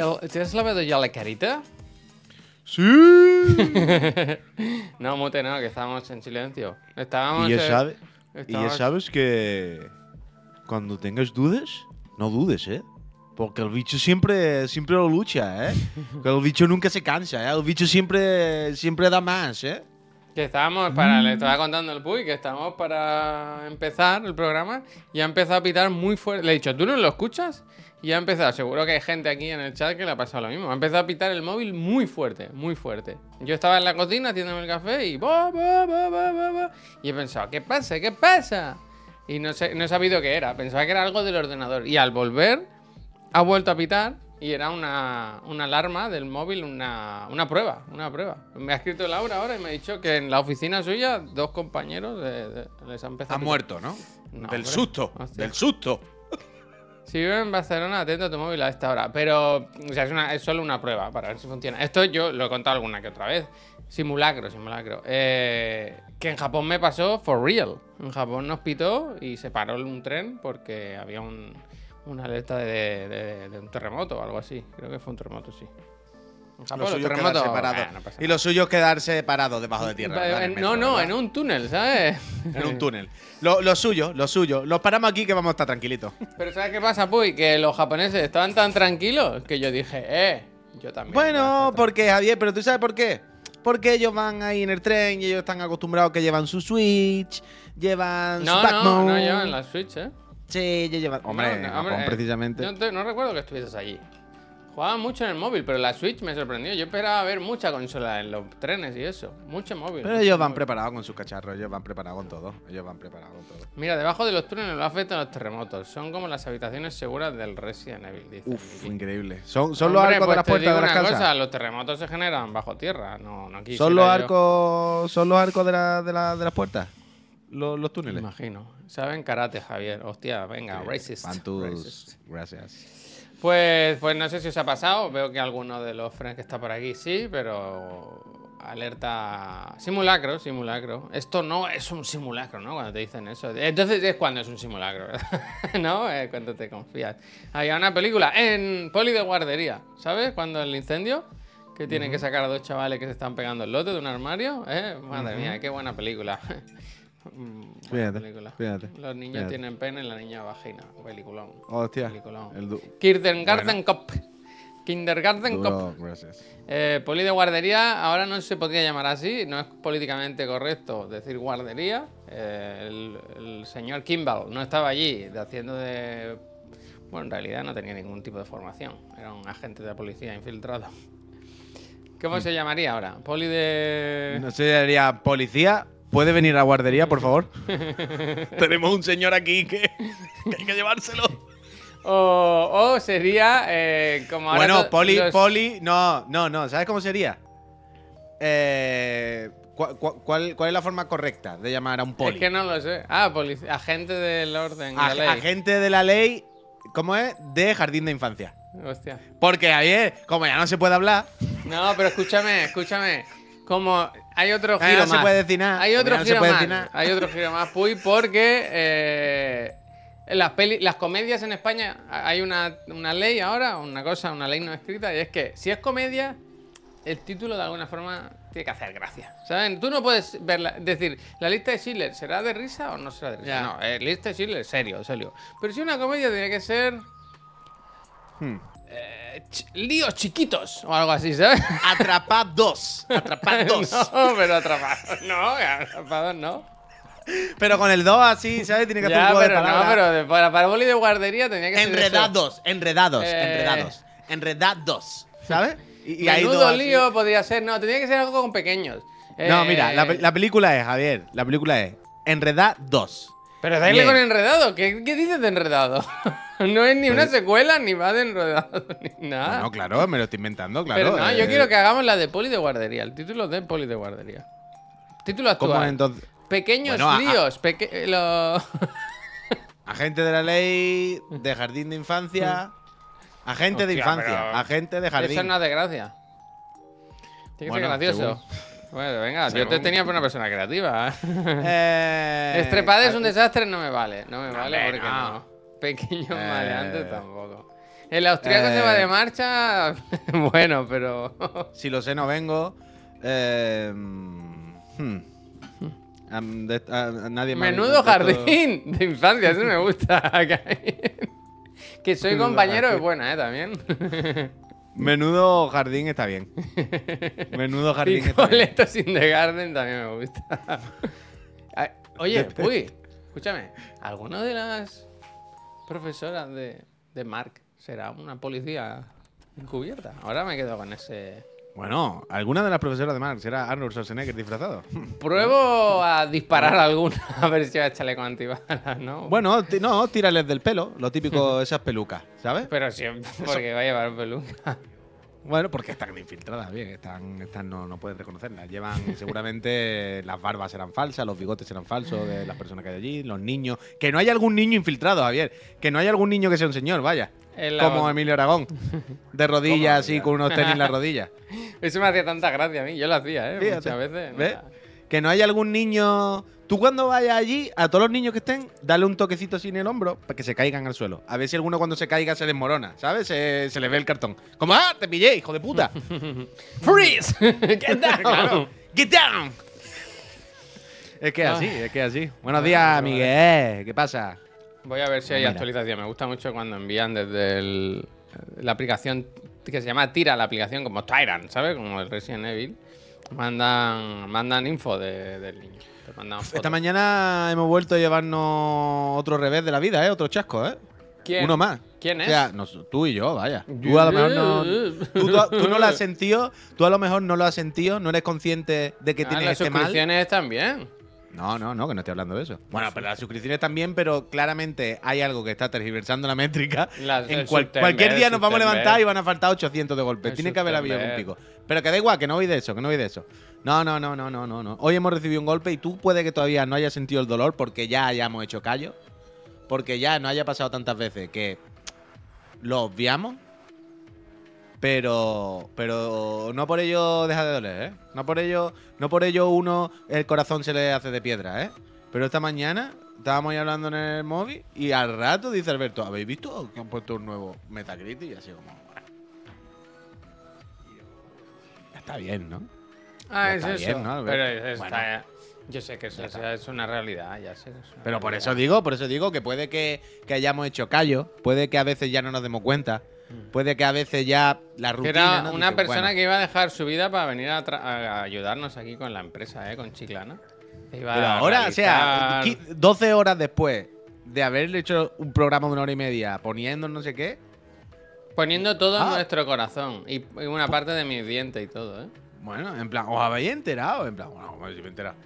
el- ¿Te has lavado ya la carita? ¡Sí! No, mute, no, que estábamos en silencio. Estábamos. y ya, sabe- y ya sabes que cuando tengas dudas, no dudes, ¿eh? Porque el bicho siempre, siempre lo lucha, ¿eh? El bicho nunca se cansa, ¿eh? El bicho siempre, siempre da más, ¿eh? Que estábamos para. Le estaba contando el Puy que estábamos para empezar el programa y ha empezado a pitar muy fuerte. Le he dicho, ¿tú no lo escuchas? Y ha empezado, seguro que hay gente aquí en el chat que le ha pasado lo mismo. Ha empezado a pitar el móvil muy fuerte, muy fuerte. Yo estaba en la cocina haciéndome el café y. Y he pensado, ¿qué pasa? ¿Qué pasa? Y no, sé, no he sabido qué era. Pensaba que era algo del ordenador. Y al volver, ha vuelto a pitar y era una, una alarma del móvil, una, una prueba, una prueba. Me ha escrito Laura ahora y me ha dicho que en la oficina suya dos compañeros de- de- les han empezado Ha a pitar. muerto, ¿no? No, del hombre. susto, Hostia. del susto. Si vives en Barcelona, atento a tu móvil a esta hora. Pero, o sea, es, una- es solo una prueba para ver si funciona. Esto yo lo he contado alguna que otra vez. Simulacro, simulacro. Eh, que en Japón me pasó for real. En Japón nos pitó y se paró un tren porque había un, una alerta de, de- de un terremoto o algo así. Creo que fue un terremoto, sí. Lo Japón, los suyo es terremotos, quedarse parado. no pasa y lo suyo es quedarse parado debajo de tierra. no, no, ¿verdad? en un túnel, ¿sabes? En un túnel. Lo, lo suyo, lo suyo. Los paramos aquí que vamos a estar tranquilitos. Pero ¿sabes qué pasa, Puy? Que los japoneses estaban tan tranquilos que yo dije, eh, yo también. Bueno, porque Javier, pero tú sabes por qué. Porque ellos van ahí en el tren y ellos están acostumbrados que llevan su Switch, llevan No, su Backbone. no, no llevan la Switch, ¿eh? Sí, ellos llevan. Hombre, No, no, Japón, hombre, eh, precisamente. No, te- no recuerdo que estuvieses allí. Jugaban mucho en el móvil, pero la Switch me sorprendió. Yo esperaba ver mucha consola en los trenes y eso. Mucho móvil. Pero mucho ellos van móvil. preparados con sus cacharros, ellos van preparados con todo. Ellos van preparados con todo. Mira, debajo de los túneles no afectan los terremotos. Son como las habitaciones seguras del Resident Evil, dice. Uf, aquí. increíble. Son, son los arcos pues de las te puertas de las una casas. cosa, los terremotos se generan bajo tierra. No, no quisiera son los yo- arcos. Son los arcos de, la- de, la- de las puertas. Los, los túneles. Imagino. Saben karate, Javier. Hostia, venga, Sí, racist. Racist. Gracias. Pues, pues no sé si os ha pasado. Veo que alguno de los friends que está por aquí sí, pero. Alerta. Simulacro, simulacro. Esto no es un simulacro, ¿no? Cuando te dicen eso. Entonces es cuando es un simulacro, ¿verdad? ¿No? Es cuando te confías. Había una película en Poli de Guardería, ¿sabes? Cuando el incendio. Que tienen que sacar a dos chavales que se están pegando el lote de un armario. ¿eh? Madre mía, qué buena película. Mm, buena Fíjate, película. fíjate, Los niños fíjate. tienen pene y la niña vagina. Peliculón. Hostia. Peliculón. El Kindergarten Cop. Kindergarten Cop. duro, gracias. Eh, poli de guardería, ahora no se podría llamar así, no es políticamente correcto decir guardería. Eh, el, el señor Kimball no estaba allí haciendo de. Bueno, en realidad no tenía ningún tipo de formación, era un agente de la policía infiltrado. ¿Cómo se llamaría ahora? Poli de. No sé, diría policía. ¿Puede venir a la guardería, por favor? Tenemos un señor aquí que, que hay que llevárselo. O, o sería eh, como ahora. Bueno, to- poli, los- poli, no, no, no. ¿Sabes cómo sería? Eh, ¿cuál, cuál, cuál es la forma correcta de llamar a un poli? Es que no lo sé. Ah, polic- agente del orden. de la Ag- ley. agente de la ley, ¿cómo es? De jardín de infancia. Hostia. Porque ayer, como ya no se puede hablar, No, pero escúchame, escúchame. Como hay otro Ah, giro no se más. puede decir nada, Hay otro no se giro más. nada. Hay otro giro más, Puy, porque eh, las, peli- las comedias en España hay una, una ley ahora, una cosa, una ley no escrita, y es que si es comedia, el título de alguna forma tiene que hacer gracia. ¿Saben? Tú no puedes verla, decir, la lista de Schiller, ¿será de risa o no será de risa? Ya. No, eh, lista de Schiller, serio, serio. Pero si una comedia tiene que ser. Hmm. Eh, ch- líos chiquitos o algo así, ¿sabes? atrapados. Atrapados. No, pero atrapados no, atrapados no. Pero con el 2 así, ¿sabes? Tiene que hacer Ya, un juego de no, pero de- para, para boli de guardería tenía que ser eso. Enredados, enredados, Eh. enredados. Enredados. ¿Sabes? Y, y hay Menudo dos así. lío podría ser, no, tenía que ser algo con pequeños. No, Eh, mira, la, la película es, Javier, la película es Enredados. Pero dale Bien. con enredado, ¿qué, qué dices de enredado? no es ni una Pues- secuela, ni va de enredado, ni nada. No, claro, me lo estoy inventando, claro. pero no, yo eh, quiero que hagamos la de poli de guardería, el título de poli de guardería. Título actual. ¿Cómo es entonces? Pequeños Bueno, a- líos, peque- eh, lo- Agente de la ley, de jardín de infancia. Agente de infancia, pero- agente de jardín. Eso es de gracia. Tiene que Bueno, ser gracioso. Bueno, venga, yo te tenía por una persona creativa. ¿eh? Eh, Estrepade es un desastre, no me vale. No me vale porque no. no. Pequeño Eh. maleante tampoco. El austríaco se va Eh. de marcha. bueno, pero. Si lo sé, no vengo. Eh, hmm. Am- de- a- a nadie me ha Menudo jardín de infancia, eso me gusta. que soy compañero es buena, ¿eh? También. Menudo jardín está bien. Menudo jardín está bien. Sin the garden también me gusta. Ay, Oye, uy, escúchame. ¿Alguna de las profesoras de, de Mark será una policía encubierta? Ahora me quedo con ese. Bueno, alguna de las profesoras de Marx era Arnold Schwarzenegger disfrazado. Pruebo a disparar alguna, a ver si va a chaleco antibalas, ¿no? Bueno, no, tírales del pelo, lo típico, esas pelucas, ¿sabes? Pero siempre, porque va a llevar peluca. Bueno, porque están infiltradas, bien, están, están no, no puedes reconocerlas. Llevan, seguramente, las barbas serán falsas, los bigotes serán falsos de las personas que hay allí, los niños. Que no haya algún niño infiltrado, Javier. Que no haya algún niño que sea un señor, vaya. Como Emilio Aragón. De rodillas, así, con unos tenis en las rodillas. Eso me hacía tanta gracia a mí. Yo lo hacía, ¿eh? Fíjate, Muchas veces. ¿ves? Que no haya algún niño. Tú cuando vayas allí, a todos los niños que estén, dale un toquecito en el hombro para que se caigan al suelo. A ver si alguno cuando se caiga se desmorona, ¿sabes? Se, se le ve el cartón. Como, ¡ah! ¡Te pillé, hijo de puta! ¡Freeze! ¡Get down! Claro. ¡Get down! Es que es así, es que es así. Buenos días. Miguel. ¿Qué pasa? Voy a ver si hay Mira. actualización. Me gusta mucho cuando envían desde el- la aplicación que se llama Tira, la aplicación como Tyrant, ¿sabes? Como el Resident Evil. Mandan, mandan info de- del niño. Te mandan fotos. Esta mañana hemos vuelto a llevarnos otro revés de la vida, ¿eh? Otro chasco, ¿eh? ¿Quién? Uno más. ¿Quién O es? sea, nos- tú y yo, vaya. Tú a lo mejor no. Tú, tú- tú no lo has sentido, tú a lo mejor no lo has sentido, no eres consciente de que Ah, tienes las este mal. suscripciones también. No, no, no, que no estoy hablando de eso. Bueno, pero las suscripciones también, pero claramente hay algo que está tergiversando la métrica. Las- en cual- cualquier día nos vamos a levantar y van a faltar 800 de golpe. El Tiene que haber habido un pico. Pero que da igual, que no voy de eso, que no voy de eso. No, no, no, no, no, no, no. Hoy hemos recibido un golpe y tú puede que todavía no hayas sentido el dolor porque ya hayamos hecho callo. Porque ya no haya pasado tantas veces que lo obviamos. Pero, pero no por ello deja de doler, ¿eh? No por ello, no por ello uno el corazón se le hace de piedra, ¿eh? Pero esta mañana estábamos ahí hablando en el móvil y al rato dice Alberto, ¿habéis visto que han puesto un nuevo Metacritic? Y así como. Ya está bien, ¿no? Ah, Ya es está eso. bien, ¿no? Pero es- Bueno. está- yo sé que eso Ya es, una realidad, ya sé. que es una Pero por realidad. eso digo, por eso digo que puede que, que hayamos hecho callo, puede que a veces ya no nos demos cuenta, puede que a veces ya la rutina. era ¿no? una persona bueno, que iba a dejar su vida para venir a, ayudarnos aquí con la empresa, ¿eh? Con Chiclana. Iba Pero ahora, o sea, realizar- qui- 12 horas después de haber hecho un programa de una hora y media poniendo no sé qué, Poniendo todo en Ah. nuestro corazón. Y, y una parte de mis dientes y todo, ¿eh? bueno, en plan, os habéis enterado, en plan, bueno, si me he enterado.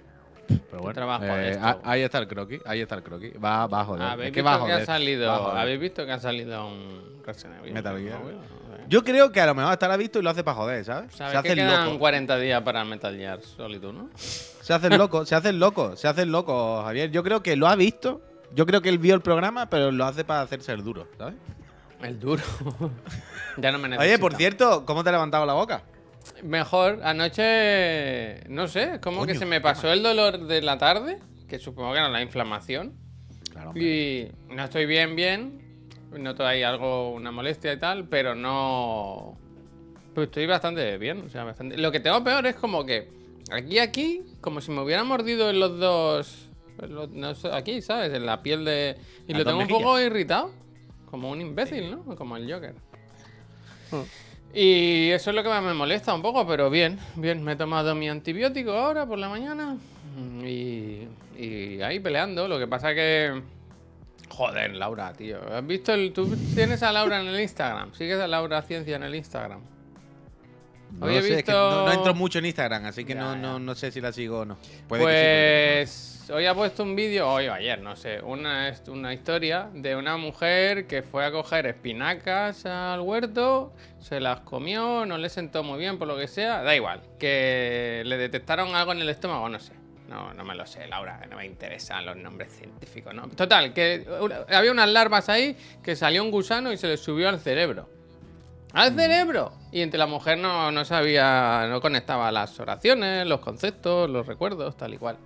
Pero bueno, trabajo eh, a- ahí está el croquis, ahí está el croquis. Va, va a joder. ¿Habéis es que visto va a que joder. ha salido? va a joder. ¿Habéis visto que ha salido un Resident Evil? Metal. Gear. No. Yo creo que a lo mejor estará visto y lo hace para joder, ¿sabes? ¿Sabes se hace que quedan loco. 40 días para Metal Gear Solid 1? Se hace el loco, se hace el loco, se hace el loco, Javier. Yo creo que lo ha visto. Yo creo que él vio el programa, pero lo hace para hacerse el duro, ¿sabes? El duro. ya no me necesita. Oye, por cierto, ¿cómo te ha levantado la boca? Mejor, anoche, no sé, como que se me pasó el dolor de la tarde, que supongo que era la inflamación, Claro, y no estoy bien, bien, noto ahí algo, una molestia y tal, pero no... Pues estoy bastante bien, o sea, bastante... Lo que tengo peor es como que aquí, aquí, como si me hubieran mordido en los dos... en los- no sé, aquí, ¿sabes? En la piel de... Y Las lo tengo un poco irritado, como un imbécil, ¿no? Como el Joker. Y eso es lo que más me molesta un poco, pero bien, bien. Me he tomado mi antibiótico ahora por la mañana y, y ahí peleando. Lo que pasa que... Joder, Laura, tío. ¿Has visto el... Tú tienes a Laura en el Instagram. ¿Sigues a Laura Ciencia en el Instagram? No, Hoy he sé, es que visto- no, no entro mucho en Instagram, así que Ya, no, ya. no, no sé si la sigo o no. Puede que sí, Pues hoy ha puesto un vídeo, hoy o ayer, no sé, una, historia de una mujer que fue a coger espinacas al huerto, se las comió, no le sentó muy bien por lo que sea, da igual, que le detectaron algo en el estómago, no sé. No, me lo sé, Laura, no me interesan los nombres científicos, ¿no? Total, que había unas larvas ahí que salió un gusano y se le subió al cerebro. ¡Al cerebro! Y entre la mujer no, no sabía, no conectaba las oraciones, los conceptos, los recuerdos, tal y cual.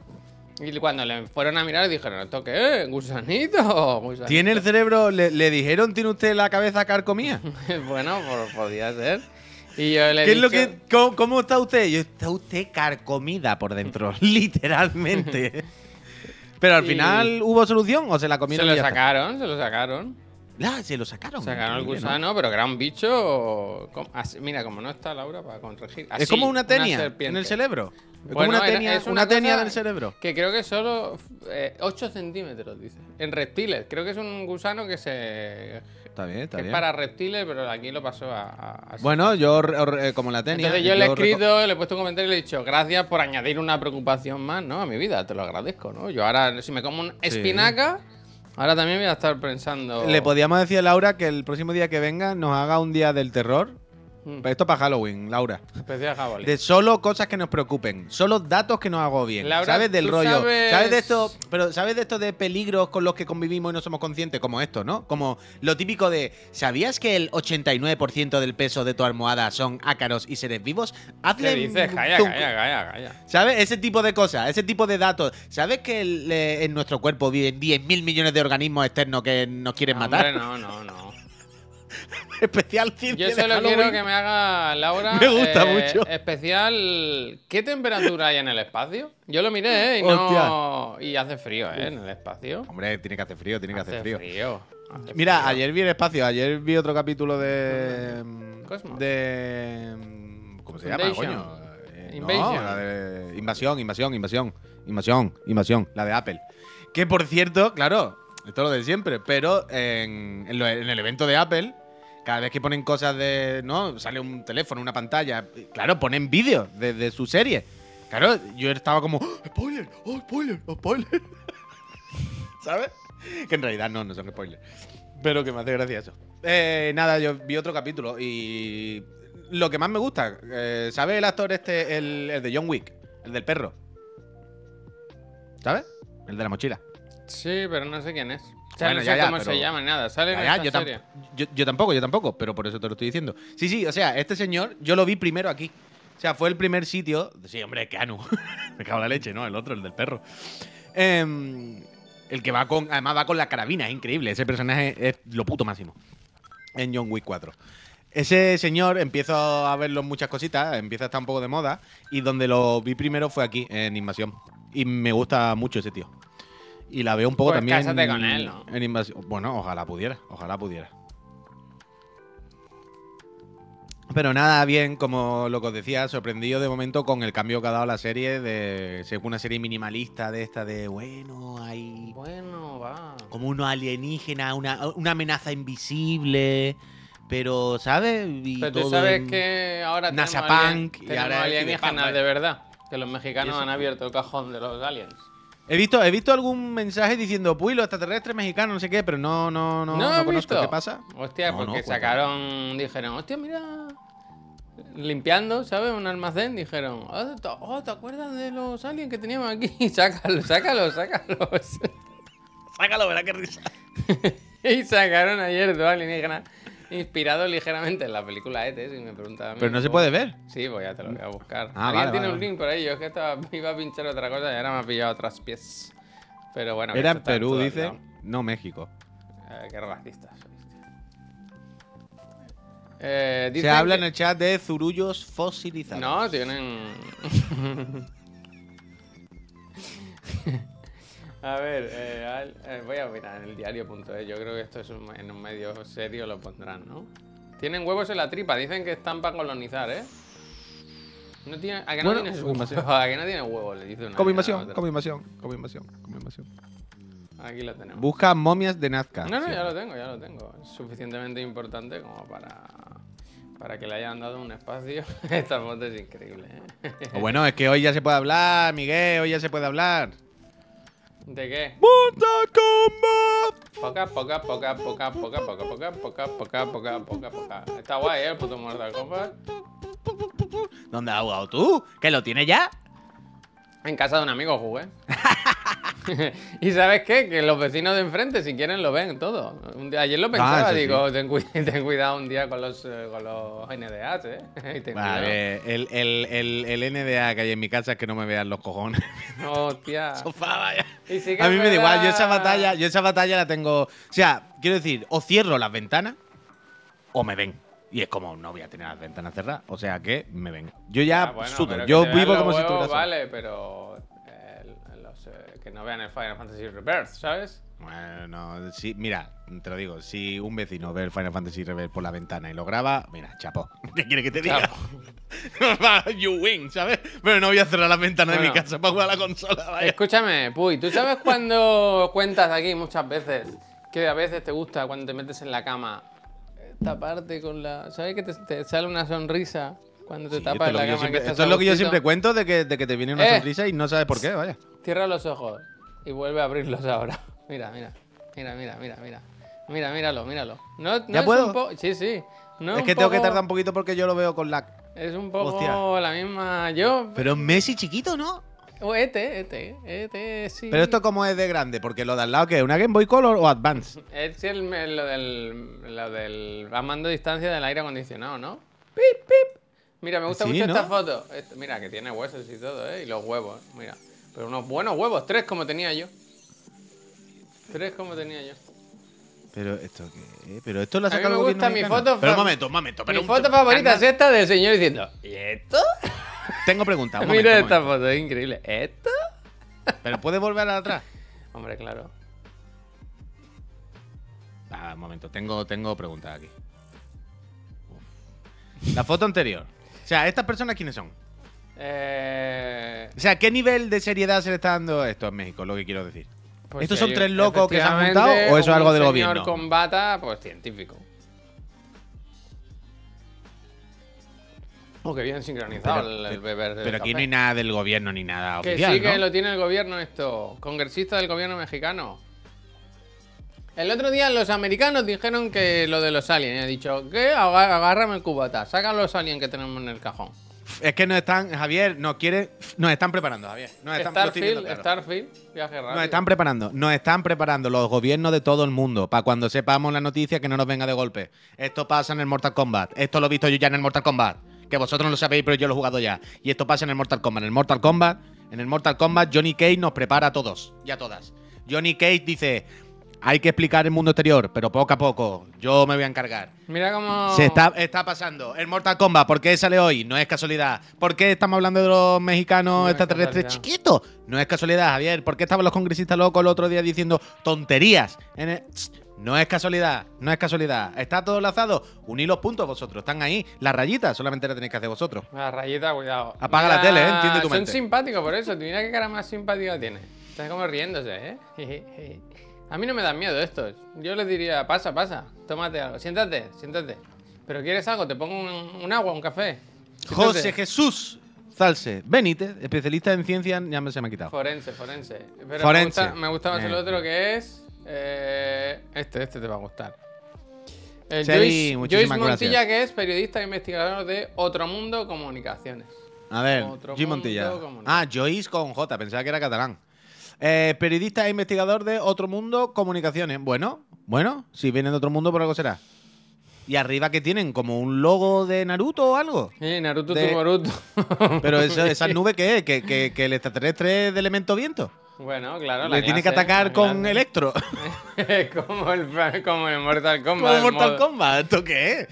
Y cuando le fueron a mirar dijeron, ¿esto qué? ¿Gusanito? ¿Gusanito? ¿Tiene el cerebro? Le, le dijeron, ¿tiene usted la cabeza carcomía? bueno, pues podía ser. Y yo le ¿Qué es lo que, cómo, cómo está usted? Yo, está usted carcomida por dentro, literalmente. Pero al Y- final hubo solución o se la Se comieron. lo ya está? sacaron, se lo sacaron. Ah, se lo sacaron. Sacaron el increíble, ¿no? gusano, pero que era un bicho. así- mira, como no está Laura para corregir. Es como una tenia en el cerebro. Es Bueno, como una tenia, es una una tenia del cerebro. Que creo que solo eh, 8 centímetros, dice. En reptiles. Creo que es un gusano que se. Está bien, está que es bien. para reptiles, pero aquí lo pasó a. a- a- Bueno, yo como la tenia. Entonces yo le he escrito, le he puesto un comentario y le he dicho, gracias por añadir una preocupación más, ¿no? A mi vida, te lo agradezco, ¿no? Yo ahora, si me como un espinaca, ahora también voy a estar pensando. Le podíamos decir a Laura que el próximo día que venga nos haga un día del terror. Mm, Esto para Halloween, Laura. especial jabalí. De solo cosas que nos preocupen, solo datos que nos hago bien. Laura, ¿Sabes del rollo? sabes- de esto? Pero ¿sabes de esto de peligros con los que convivimos y no somos conscientes? Como esto, ¿no? Como lo típico de ¿sabías que el 89% del peso de tu almohada son ácaros y seres vivos? Hazle ¿Qué dices? Calla, calla, calla, calla. ¿Sabes? Ese tipo de cosas, ese tipo de datos. ¿Sabes que el, eh, en nuestro cuerpo viven 10.000 millones de organismos externos que nos quieren matar? Hombre, no, no, no. Especial ciencia Yo solo quiero que me haga Laura. Me gusta eh, mucho. Especial. ¿Qué temperatura hay en el espacio? Yo lo miré, ¿eh? Y no. Y hace frío, ¿eh? En el espacio. Hombre, tiene que hacer frío, tiene que Hace hacer frío. frío. hace Mira, frío. ayer vi el espacio, ayer vi otro capítulo de. Cosmos. De. ¿Cómo se llama, coño? Eh. No, la de. Invasión, invasión, invasión. Invasión, invasión. La de Apple. Que por cierto, claro, esto es lo de siempre, pero en, en lo- en el evento de Apple, cada vez que ponen cosas de. ¿No? Sale un teléfono, una pantalla. Claro, ponen vídeos de, de su serie. Claro, yo estaba como. "Oh, ¡Spoiler! ¡Oh, spoiler! ¡Oh, spoiler! ¿Sabes? Que en realidad no, no son spoilers. Pero que me hace gracia eso. Eh, nada, yo vi otro capítulo y. Lo que más me gusta, eh, ¿sabes el actor este, el, el de John Wick? El del perro. ¿Sabes? El de la mochila. Sí, pero no sé quién es. Bueno, no ya, sé ya, cómo pero- se llama, nada. Sale en Ya, esta yo, tam- serie. yo- yo tampoco, yo tampoco, pero por eso te lo estoy diciendo. Sí, sí, o sea, este señor yo lo vi primero aquí. O sea, fue el primer sitio. Sí, hombre, Keanu. Me cago en la leche, ¿no? El otro, el del perro. Em, el que va con. Además, va con la carabina, es increíble. Ese personaje es lo puto máximo. En John Wick 4. Ese señor empiezo a verlo en muchas cositas, empieza a estar un poco de moda. Y donde lo vi primero fue aquí, en Invasión. Y me gusta mucho ese tío. Y la veo un poco Pues también. cásate con él, ¿no? En Invasión. Bueno, ojalá pudiera, ojalá pudiera. Pero nada, bien, como lo que os decía, sorprendido de momento con el cambio que ha dado la serie de ser una serie minimalista de esta de, bueno, hay Bueno, va. como unos alienígenas, una, una amenaza invisible, pero, ¿sabes? Y Pero tú sabes en- que ahora NASA tenemos, alien- Punk y tenemos ahora alienígenas de verdad. Que los ¿Y mexicanos han abierto el cajón de los aliens. He visto, he visto algún mensaje diciendo, puy, los extraterrestres mexicanos, no sé qué, pero no, no, no, no, has conozco. visto? ¿Qué pasa? Hostia, No, porque no, sacaron, dijeron, hostia, mira, limpiando, ¿sabes? Un almacén, dijeron, oh, ¿te, oh, ¿te acuerdas de los aliens que teníamos aquí? sácalos, sácalos, sácalos. Sácalo, verá qué risa. y sacaron ayer dos alienígenas inspirados ligeramente en la película ET, si me mí, Pero no se pues- puede ver. Sí, pues ya te lo voy a buscar. Ah, Alguien vale, tiene vale, un link por ahí, yo es que estaba, iba a pinchar otra cosa y ahora me ha pillado otras pies. Pero bueno, Era en Perú, dice, no México. Eh, qué racistas. Eh, Se habla que- en el chat de zurullos fosilizados. No, tienen. a ver, eh, al- eh, voy a mirar en el diario.es. Yo creo que esto es un- en un medio serio lo pondrán, ¿no? Tienen huevos en la tripa, dicen que están para colonizar, ¿eh? No tiene, ¿A que no Bueno, como invasión. ¿A que no tiene huevos? Le dice una Como invasión, como invasión, como invasión, como invasión. Aquí lo tenemos. Busca momias de Nazca. No, no, Sí. ya lo tengo, ya lo tengo. Es suficientemente importante como para, para que le hayan dado un espacio. Esta foto es increíble, ¿eh? Bueno, es que hoy ya se puede hablar, Miguel, hoy ya se puede hablar. ¿De qué? ¡Mortal Kombat! Poca, poca, poca, poca, poca, poca, poca, poca, poca, poca, poca, poca. Está guay, ¿eh? El puto Mortal Kombat. ¿Dónde has jugado tú? ¿Que lo tienes ya? En casa de un amigo jugué. y ¿sabes qué? Que los vecinos de enfrente, si quieren, lo ven todo. Un día- ayer lo pensaba, Ah, sí. digo, ten, cu- ten cuidado un día con los, eh, con los NDAs, ¿eh? Vale, el, el, el, el NDA que hay en mi casa es que no me vean los cojones. Hostia. Sofá, vaya. Y sí que A mí me da igual, yo esa batalla, yo esa batalla la tengo. O sea, quiero decir, o cierro las ventanas o me ven. Y es como, no voy a tener las ventanas cerradas. O sea que me ven. Yo ya Ah, bueno, sudo. Yo vivo como si huevos, estuviera solo. Vale, pero que no vean el Final Fantasy Rebirth, ¿sabes? Bueno, no, sí, mira, te lo digo, si un vecino ve el Final Fantasy Rebel por la ventana y lo graba, mira, chapo. ¿Qué quiere que te diga? you win, ¿sabes? Pero no voy a cerrar las ventanas de mi casa para jugar a la consola, vaya. Escúchame, Puy, ¿tú sabes cuando cuentas aquí muchas veces que a veces te gusta cuando te metes en la cama taparte con la. ¿Sabes que te, te sale una sonrisa cuando te Sí, esto tapas es en lo la que cama? siempre, estás esto es lo que yo siempre cuento de que, de que te viene una Eh. sonrisa y no sabes por qué, vaya. Cierra los ojos y vuelve a abrirlos ahora. Mira, mira, mira, mira, mira, mira. Mira, míralo, míralo. No, no ¿Ya es puedo? un po- Sí, sí. No es que tengo que tardar un poquito porque yo lo veo con la. Es un poco Hostia. la misma. Yo. Pero Messi chiquito, ¿no? O este, este, este, sí. Pero esto como es de grande, porque lo de al lado que es una Game Boy Color o Advance. Es el, lo del. Lo del. A mando a distancia del aire acondicionado, ¿no? ¡Pip, pip! Mira, me gusta Sí, mucho ¿no? esta foto. Esto- mira, que tiene huesos y todo, ¿eh? Y los huevos, mira. Pero unos buenos huevos, tres como tenía yo. Tres como tenía yo. Pero esto qué, pero esto lo ha A mí me gusta mi foto Pero un momento, un momento. Pero Mi un- foto favorita es esta del señor diciendo. ¿Y esto? Tengo preguntas. un momento, Mira esta momento. foto, es increíble. ¿Esto? Pero puedes volver a la atrás. Hombre, claro. Ah, un momento, tengo, tengo preguntas aquí. La foto anterior. O sea, ¿estas personas quiénes son? Eh, O sea, ¿qué nivel de seriedad se le está dando esto en México? Lo que quiero decir. pues ¿Estos son tres locos que se han juntado o eso es algo del señor gobierno? con bata, pues científico. Oh, que bien sincronizado Pero- el, el beber del Pero aquí café. no hay nada del gobierno ni nada Que oficial, sí que ¿no? lo tiene el gobierno esto. Congresista del gobierno mexicano. El otro día los americanos dijeron que lo de los aliens. He dicho, ¿qué? Aga- Agárrame el cubata. Saca los aliens que tenemos en el cajón. Es que nos están, Javier, nos quiere, nos están preparando, Javier. Nos están, Starfield, claro. Starfield, viaje rápido. Nos están preparando, nos están preparando los gobiernos de todo el mundo para cuando sepamos la noticia que no nos venga de golpe. Esto pasa en el Mortal Kombat. Esto lo he visto yo ya en el Mortal Kombat. Que vosotros no lo sabéis, pero yo lo he jugado ya. Y esto pasa en el Mortal Kombat. En el Mortal Kombat, en el Mortal Kombat, Johnny Cage nos prepara a todos y a todas. Johnny Cage dice: hay que explicar el mundo exterior, pero poco a poco. Yo me voy a encargar. Mira cómo. Se está, está pasando. El Mortal Kombat, ¿por qué sale hoy? No es casualidad. ¿Por qué estamos hablando de los mexicanos No es extraterrestres chiquitos? No es casualidad, Javier. ¿Por qué estaban los congresistas locos el otro día diciendo tonterías? En el- Tss, No es casualidad, no es casualidad. ¿Está todo enlazado? Unid los puntos vosotros, están ahí. Las rayitas solamente las tenéis que hacer vosotros. La rayita, cuidado. Apaga la tele, ¿eh? Entiende tu Son mente. simpáticos por eso. Mira qué cara más simpática tiene. Está como riéndose, ¿eh? A mí no me dan miedo estos. Yo les diría, pasa, pasa. Tómate algo. Siéntate, siéntate. ¿Pero quieres algo? ¿Te pongo un, un agua, un café? Siéntate. José Jesús Zalse Benítez, especialista en ciencia, ya me se me ha quitado. Forense, forense. Pero Forense. Me gusta, me gusta más el Eh. otro que es. eh, este, este te va a gustar. El Xavi, Joyce, Montilla, gracias. que es periodista e investigador de Otro Mundo Comunicaciones. A ver, Otro Jim mundo Montilla. Ah, Joyce con J, pensaba que era catalán. Eh, periodista e investigador de Otro Mundo Comunicaciones. Bueno, bueno, si vienen de Otro Mundo, por algo será. Y arriba que tienen, como un logo de Naruto o algo. Eh, Naruto De- tu Boruto. Pero eso, esa nube que es, que, que- que el extraterrestre es de elemento viento. bueno, claro. la Le tiene que atacar con clase. electro. como, el, como el Mortal Kombat. Como el Mortal modo- Kombat, ¿esto qué es?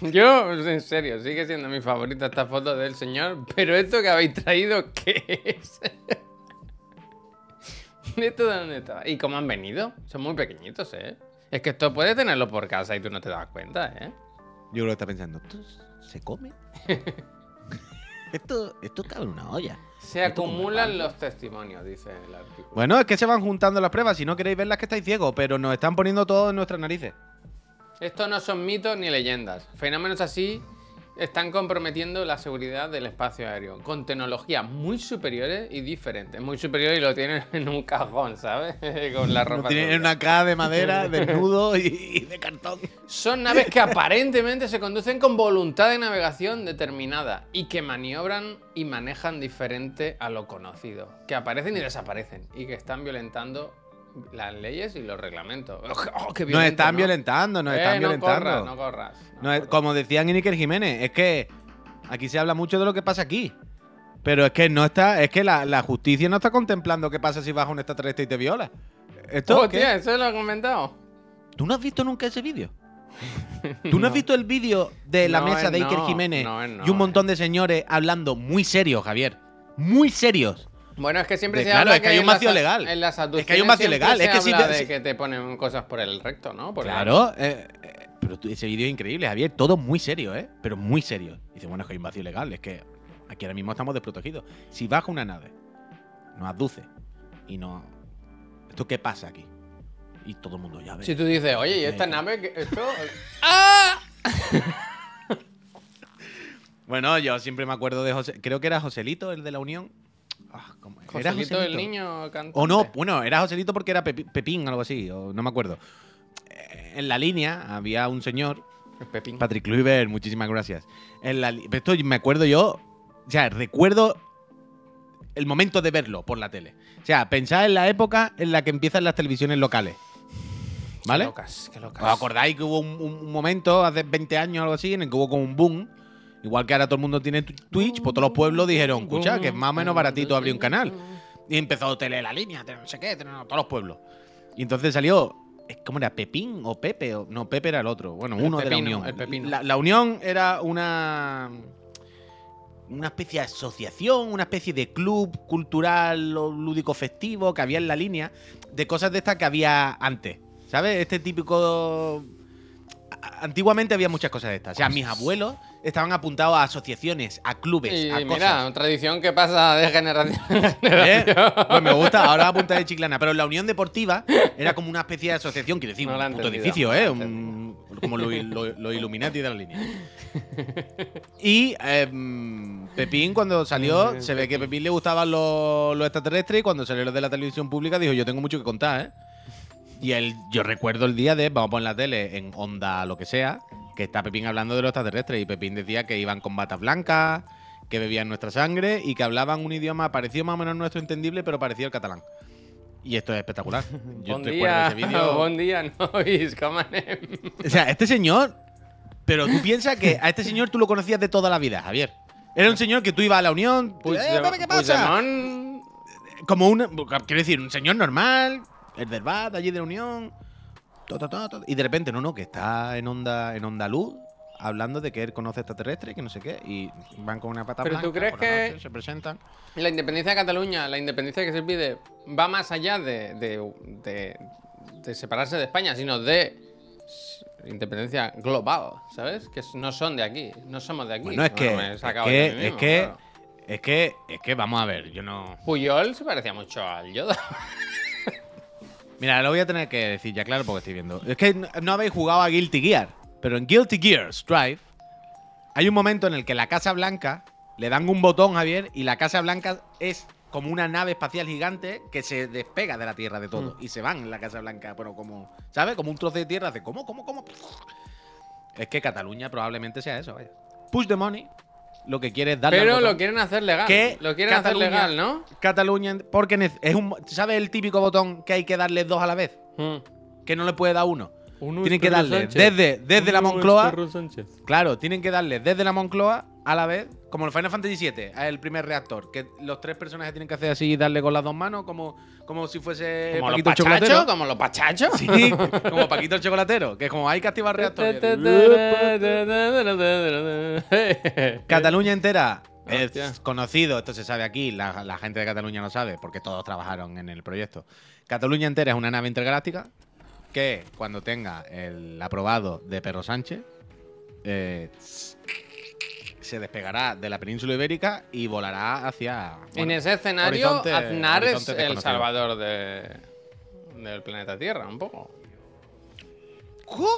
Yo, en serio, sigue siendo mi favorita esta foto del señor. Pero esto que habéis traído, ¿qué es? ¿Esto de dónde está? ¿Y cómo han venido? Son muy pequeñitos, ¿eh? Es que esto puedes tenerlo por casa y tú no te das cuenta, ¿eh? Yo creo que está pensando, ¿esto se come? esto, esto cabe en una olla. Se Esto acumulan los testimonios, dice el artículo. Bueno, es que se van juntando las pruebas. Si no queréis verlas, que estáis ciegos, pero nos están poniendo todo en nuestras narices. Esto no son mitos ni leyendas. Fenómenos así están comprometiendo la seguridad del espacio aéreo con tecnologías muy superiores y diferentes. Muy superiores y lo tienen en un cajón, ¿sabes? con la Lo ropa. tienen en una caja de madera, desnudo y, y de cartón. Son naves que aparentemente se conducen con voluntad de navegación determinada y que maniobran y manejan diferente a lo conocido. Que aparecen y desaparecen y que están violentando las leyes y los reglamentos. ¡Oh, qué Nos están ¿no? violentando, nos Eh, están no violentando. corras, no corras. no es- corras. como decía Iker Jiménez, es que aquí se habla mucho de lo que pasa aquí. Pero es que no está, es que la, la justicia no está contemplando qué pasa si baja un extraterrestre y te viola. ¿Esto Hostia, qué? eso lo he comentado. ¿Tú no has visto nunca ese vídeo? ¿Tú no, has visto el vídeo de la No, mesa de Iker no, Jiménez y un montón de señores hablando muy serios, Javier? Muy serios. Bueno, es que siempre De- se claro, habla es que hay un vacío legal. En las Es que hay un vacío legal, es que si de que te ponen cosas por el recto, ¿no? Por Claro, eh, eh, pero ese vídeo es increíble, Javier. Todo muy serio, ¿eh? Pero muy serio. Dice, bueno, es que hay un vacío legal, es que aquí ahora mismo estamos desprotegidos. Si baja una nave, nos abduce y no. ¿Esto qué pasa aquí? Y todo el mundo ya ve. Si tú dices, oye, ¿y esta nave? Esto... ¡Ah! Bueno, yo siempre me acuerdo de José. Creo que era Joselito, el de la Unión. Ah, ¿cómo era? Joselito, el niño cantante. O no, bueno, era Joselito porque era Pepín o algo así, o no me acuerdo. Eh, En la línea había un señor Pepín. Patrick Kluivert, muchísimas gracias. En la li- esto me acuerdo yo, o sea, recuerdo el momento de verlo por la tele. O sea, pensad en la época en la que empiezan las televisiones locales. ¿Vale? Qué locas, qué locas. ¿Os acordáis que hubo un, un momento, hace 20 años o algo así, en el que hubo como un boom? Igual que ahora todo el mundo tiene Twitch, pues todos los pueblos dijeron, escucha, que es más o menos baratito abrir un canal. Y empezó Tele La Línea, no sé qué, no, todos los pueblos. Y entonces salió, ¿cómo era? ¿Pepín o Pepe? O, no, Pepe era el otro. Bueno, El uno de la Pepino, Unión. el Pepino. La, la Unión era una. Una especie de asociación, una especie de club cultural o lúdico festivo que había en la línea de cosas de estas que había antes. ¿Sabes? Este típico. Antiguamente había muchas cosas de estas. O sea, mis abuelos estaban apuntados a asociaciones, a clubes, Y a cosas. mira, una tradición que pasa de generación en ¿Eh? generación. Pues me gusta, ahora a punta de chiclana. Pero la Unión Deportiva era como una especie de asociación, quiero decir, No un puto edificio, ¿eh? Un- como los lo, lo Illuminati de la línea. Y em, Pepín, cuando salió, se ve que a Pepín. Pepín le gustaban los, los extraterrestres y cuando salió los de la televisión pública dijo, yo tengo mucho que contar, ¿eh? Y él, yo recuerdo el día de, vamos a poner la tele en onda lo que sea, que está Pepín hablando de los extraterrestres y Pepín decía que iban con batas blancas, que bebían nuestra sangre y que hablaban un idioma parecido más o memenos nuestro entendible, pero parecido al catalán. Y esto es espectacular. Yo recuerdo día, ese vídeo. buen día, nois. O sea, este señor. Pero tú piensas que a este señor tú lo conocías de toda la vida, Javier. Era un señor que tú ibas a la Unión. ¡Eh, Puigdemont- Pepe, ¿qué pasa? Puigdemont, Como un. Quiero decir, un señor normal. El del BAT, allí de la Unión. to, to, to, to, y de repente, no, no, que está en onda, en onda luz. Hablando de que él conoce extraterrestres, que no sé qué. Y van con una pata Pero tú crees que- noche, se presentan. La independencia de Cataluña, la independencia que se pide, va más allá de, de- de- de separarse de España, sino de independencia global, ¿sabes? Que no son de aquí, no somos de aquí. Bueno, es que. es que, es que, claro. es que. Es que, vamos a ver, yo no. Puyol se parecía mucho al Yoda. Mira, lo voy a tener que decir ya claro porque estoy viendo. Es que no, no habéis jugado a Guilty Gear, pero en Guilty Gear Strive hay un momento en el que la Casa Blanca le dan un botón, Javier, y la Casa Blanca es como una nave espacial gigante que se despega de la Tierra de todo. Y se van en la Casa Blanca, bueno, como, ¿sabes? Como un trozo de tierra, hace ¿cómo, cómo, cómo? Es que Cataluña probablemente sea eso, vaya. Push the money, lo que quiere es darle al Pero botón. lo quieren hacer legal. Que Lo quieren hacer legal, ¿no? Cataluña, porque es un, ¿sabes el típico botón que hay que darle dos a la vez? Mm. Que no le puede dar uno. Uno Tienen que darle Sánchez. desde, desde la Uno Moncloa. Claro, tienen que darle desde la Moncloa a la vez, como el Final Fantasy VII, el primer reactor. Que los tres personajes tienen que hacer así y darle con las dos manos, como, como si fuese Como los Paquito pachachos, chocolatero. como los pachachos. Sí, como Paquito el chocolatero, que es como hay que activar el reactor. Cataluña entera Hostia. es conocido, esto se sabe aquí, la, la gente de Cataluña lo sabe porque todos trabajaron en el proyecto. Cataluña entera es una nave intergaláctica que cuando tenga el aprobado de Perro Sánchez eh, se despegará de la península ibérica y volará hacia... en bueno, ese escenario, horizonte- Aznar es el salvador de, del planeta Tierra, un poco. ¿Cómo?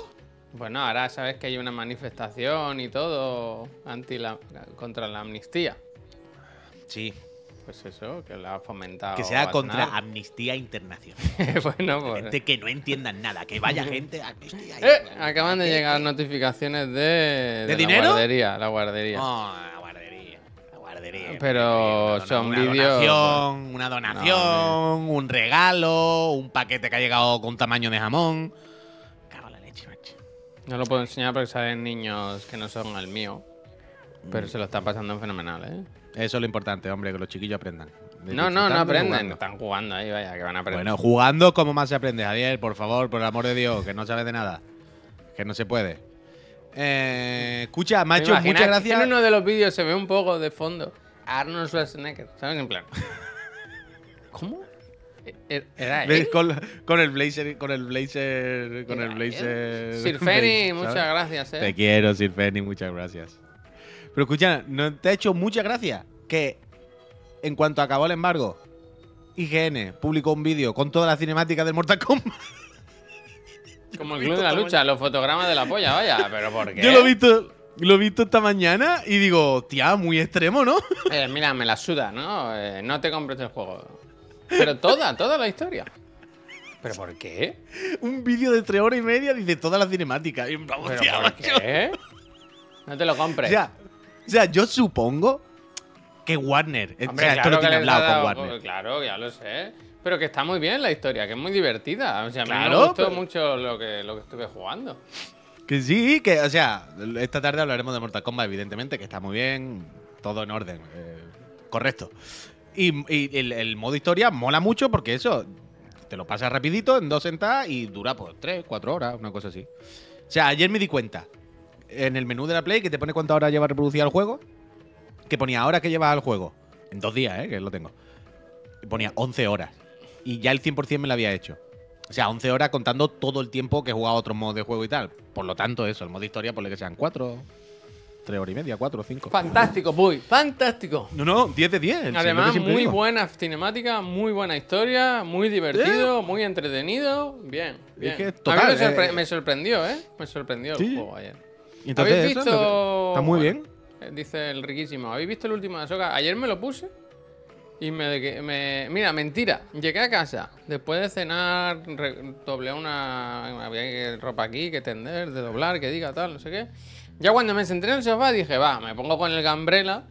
Bueno, ahora sabes que hay una manifestación y todo anti la, contra la amnistía. Sí. Pues eso, que la ha fomentado. Que sea contra Aznar. Amnistía Internacional. bueno, pues. Gente que no entiendan nada. Que vaya gente a Amnistía. Eh, acaban de llegar notificaciones de. ¿De la dinero? guardería, la guardería. Oh, la guardería. La guardería. Pero Una son dona- vídeos- Una donación, una donación, un regalo, un paquete que ha llegado con tamaño de jamón. Cago en la leche, macho. No lo puedo enseñar porque salen niños que no son el mío. Pero se lo están pasando en fenomenal, ¿eh? Eso es lo importante, hombre, que los chiquillos aprendan. No, no, no aprenden. jugando. Están jugando ahí, vaya, que van a aprender. Bueno, jugando como más se aprende, Javier, por favor, por el amor de Dios, que no sabes de nada. Que no se puede. Eh, escucha, ¿Te macho, muchas gracias. En uno de los vídeos se ve un poco de fondo Arnold Schwarzenegger, ¿sabes? En plan. ¿Cómo? E- ¿Era ¿Ves? él? Con, con el blazer, con el blazer, con el ¿Era blazer. Sir Feni, muchas gracias, Te ¿eh? quiero, Sir Feni, muchas gracias. Pero escucha, ¿no te ha hecho mucha gracia que en cuanto acabó el embargo, IGN publicó un vídeo con toda la cinemática del Mortal Kombat? Como el club de la lucha, los fotogramas de la polla, vaya. ¿Pero por qué? Yo lo he visto, lo he visto esta mañana y digo, tía, muy extremo, ¿no? Eh, mira, me la suda, ¿no? Eh, no te compres el juego. Pero toda, toda la historia. ¿Pero por qué? un vídeo de tres horas y media dice toda la cinemática. Y, ¿Pero por macho. qué? No te lo compres. O sea, yo supongo que Warner. o sea, esto lo tiene hablado dado- con Warner. Claro, ya lo sé. Pero que está muy bien la historia, que es muy divertida. O sea, a mí me Claro, gustó pero- mucho lo que, lo que estuve jugando. Que sí, que, o sea, esta tarde hablaremos de Mortal Kombat, evidentemente, que está muy bien, todo en orden, eh, correcto. Y, y el, el modo historia mola mucho porque eso, te lo pasas rapidito, en dos sentadas y dura pues tres, cuatro horas, una cosa así. O sea, ayer me di cuenta, en el menú de la Play, que te pone cuántas horas lleva reproducida el juego, que ponía horas que llevas al juego. En dos días, ¿eh? Que lo tengo. Y ponía 11 horas. Y ya el 100% me lo había hecho. O sea, 11 horas contando todo el tiempo que he jugado a otros modos de juego y tal. Por lo tanto, eso, el modo historia, por que sean 4, 3 horas y media, 4, 5. Fantástico, Puy, fantástico. No, no, 10 de 10. sí, es lo que Además, muy digo. buena cinemática, muy buena historia, muy divertido, muy entretenido. Bien, bien. que a total, mí me, sorpre- eh, me sorprendió, ¿eh? Me sorprendió Sí. el juego ayer. Y entonces ¿Habéis eso visto...? que- Está muy bueno, bien. eh, Dice el riquísimo. ¿Habéis visto el último de Ahsoka? Ayer me lo puse y me, me- Mira, mentira. Llegué a casa. Después de cenar, re- doblé una... Había ropa aquí que tender, de doblar, que diga tal, no sé qué. Ya cuando me senté en el sofá dije, va, me pongo con el Gambrela.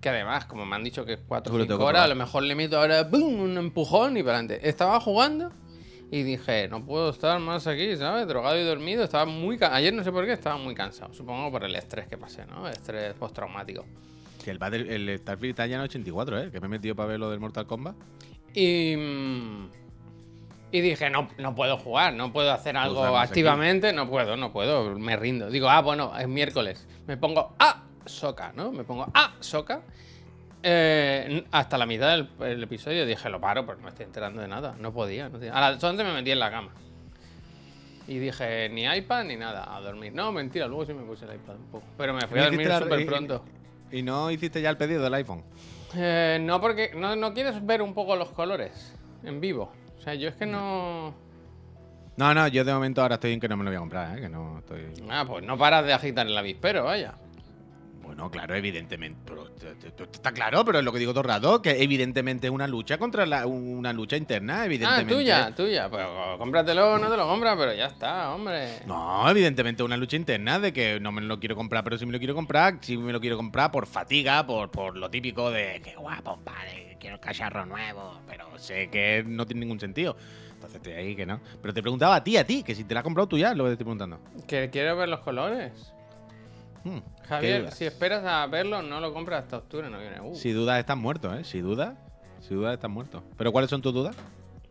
Que además, como me han dicho que es 4 o Seguro 5 tengo que horas, a lo mejor le meto ahora ¡pum! un empujón y para adelante. Estaba jugando y dije, no puedo estar más aquí, ¿sabes? Drogado y dormido. Estaba muy Ayer no sé por qué, estaba muy cansado. Supongo por el estrés que pasé, ¿no? Estrés postraumático. Que el, Battle- el Starfield está ya en 84, ¿eh? Que me he metido para ver lo del Mortal Kombat. Y. mm, Y dije, no, no puedo jugar, no puedo hacer algo vamos aquí. activamente, no puedo, no puedo, me rindo. Digo, ah, bueno, es miércoles. Me pongo a Soca, ¿no? Me pongo a Soca. Eh, hasta la mitad del el episodio dije, lo paro, pero no me estoy enterando de nada. No podía. No A las 11 me metí en la cama. Y dije, ni iPad ni nada, a dormir. No, mentira, luego sí me puse el iPad un poco. Pero me fui a ¿Y dormir súper y- pronto. Y no hiciste ya el pedido del iPhone. Eh, no, porque no, no quieres ver un poco los colores en vivo. O sea, yo es que no. No, no, yo de momento ahora estoy en que no me lo voy a comprar, ¿eh? Que no estoy. Ah, pues no paras de agitar el avispero, vaya. Bueno, claro, evidentemente. Pero, está claro, pero es lo que digo todo el rato, que evidentemente es una lucha contra la, una lucha interna, Ah, evidentemente. tuya, tuya. Pues cómpratelo, no te lo compras, pero ya está, hombre. No, evidentemente una lucha interna de que no me lo quiero comprar, pero sí me lo quiero comprar, sí me lo quiero comprar por fatiga, por, por lo típico de que guapo, vale, quiero el cacharro nuevo, pero sé que no tiene ningún sentido. Entonces estoy ahí que no. Pero te preguntaba a ti, a ti, que si te la has comprado tú ya, lo que te estoy preguntando. Que quiero ver los colores. Hmm, Javier, si esperas a verlo, no lo compras hasta octubre, no viene. Uh. Si dudas estás muerto, ¿eh? Si dudas, si dudas estás muerto. ¿Pero cuáles son tus dudas?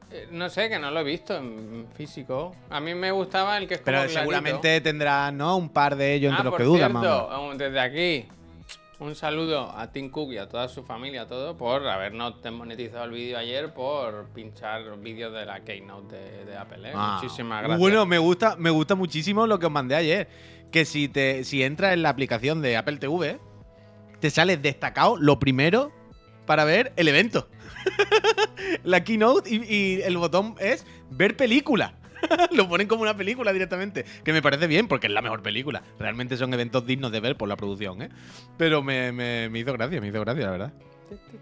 Eh, no sé, que no lo he visto en físico. A mí me gustaba el que es Pero seguramente tendrás, ¿no? Un par de ellos entre Ah, los por que dudas, cierto, desde aquí, un saludo a Tim Cook y a toda su familia, a todo, por habernos desmonetizado el vídeo ayer por pinchar vídeos de la Keynote de, de Apple. ¿eh? Ah, Muchísimas gracias. Bueno, me gusta, me gusta muchísimo lo que os mandé ayer. Que si te, si entras en la aplicación de Apple TV, te sale destacado lo primero para ver el evento. la keynote y, y el botón es ver película. lo ponen como una película directamente. Que me parece bien, porque es la mejor película. Realmente son eventos dignos de ver por la producción, ¿eh? Pero me, me- me hizo gracia, me hizo gracia, la verdad.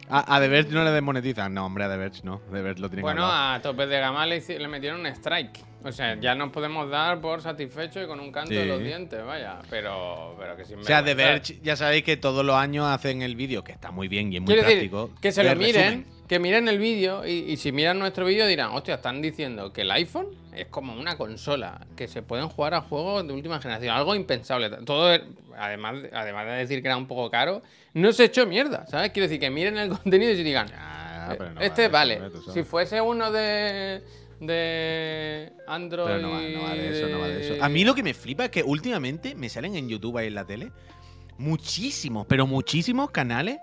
A, a The Verge no le desmonetizan. No, hombre, a The Verge no. The Verge lo tienen Bueno, a tope de gama le, metieron un strike. O sea, ya nos podemos dar por satisfecho y con un canto de los dientes, vaya. Pero, pero que sin O sea, The. Verge, ya sabéis que todos los años hacen el vídeo, que está muy bien y es muy Quiero práctico. decir, que se lo miren, resumen. que miren el vídeo y, y si miran nuestro vídeo dirán, hostia, están diciendo que el iPhone es como una consola, que se pueden jugar a juegos de última generación, algo impensable. Todo, er- además, de- además de decir que era un poco caro, no se echó mierda, ¿sabes? Quiero decir, que miren el contenido y digan, Ah, no este vale, si fuese uno de, de Android... Pero no va, no va de eso, no va de eso. A mí lo que me flipa es que últimamente me salen en YouTube ahí en la tele muchísimos, pero muchísimos canales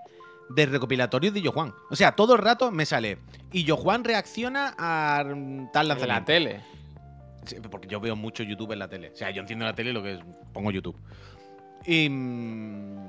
de recopilatorios de Yo Juan. O sea, todo el rato me sale y Yo Juan reacciona a tal En la lanzamiento. tele. Porque yo veo mucho YouTube en la tele. O sea, yo enciendo la tele lo que es, pongo YouTube. Y, mm,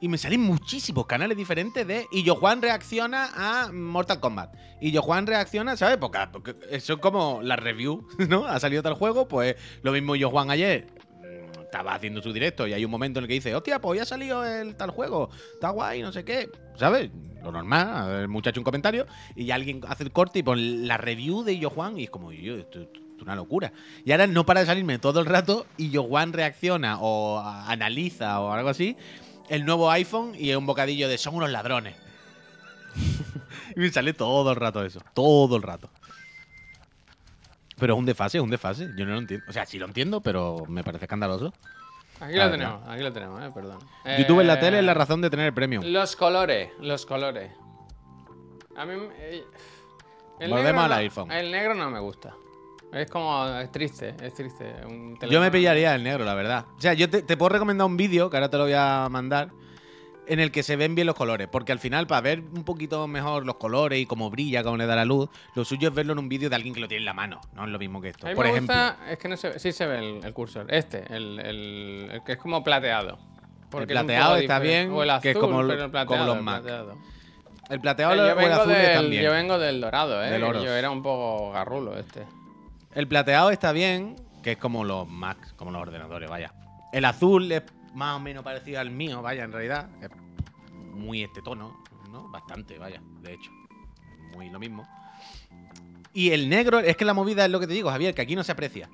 y me salen muchísimos canales diferentes de. Y yo Juan reacciona a Mortal Kombat. Y yo Juan reacciona, ¿sabes? Porque, porque es como la review, ¿no? Ha salido tal juego, pues lo mismo yo Juan ayer. mm, Estaba haciendo su directo y hay un momento en el que dice, hostia, pues ya ha salido el tal juego, está guay, no sé qué, ¿sabes? Lo normal, el muchacho un comentario y alguien hace el corte y pone la review de Yo Juan y es como, yo, esto, esto es una locura. Y ahora no para de salirme todo el rato y Yo Juan reacciona o analiza o algo así el nuevo iPhone y es un bocadillo de son unos ladrones. y me sale todo el rato eso, todo el rato. Pero es un desfase, es un desfase. Yo no lo entiendo. O sea, sí lo entiendo, pero me parece escandaloso. Aquí lo verdad. tenemos, aquí lo tenemos, eh, perdón. YouTube en la Eh, tele es la razón de tener el premium. Los colores, los colores. A mí. eh, el Volvemos negro al no- iPhone. El negro no me gusta. Es como. Es triste, es triste. un Yo me pillaría el negro, la verdad. O sea, yo te, te puedo recomendar un vídeo, que ahora te lo voy a mandar, en el que se ven bien los colores. Porque al final, para ver un poquito mejor los colores y cómo brilla, cómo le da la luz, lo suyo es verlo en un vídeo de alguien que lo tiene en la mano. No es lo mismo que esto. A mí Por me ejemplo. gusta. Es que no se ve. Sí se ve el, el cursor. Este, el, el- el que es como plateado. Porque un plateado está bien, O el azul, que es como el- pero el como plateado, los el Mac. plateado. El plateado Eh, o yo, el azul del, yo vengo del dorado, ¿eh? Del. Yo era un poco garrulo este. El plateado está bien, que es como los Macs, como los ordenadores, vaya. El azul es más o menos parecido al mío, vaya, en realidad. Es muy este tono, ¿no? Bastante, vaya, de hecho. Muy lo mismo. Y el negro, es que la movida es lo que te digo, Javier, que aquí no se aprecia.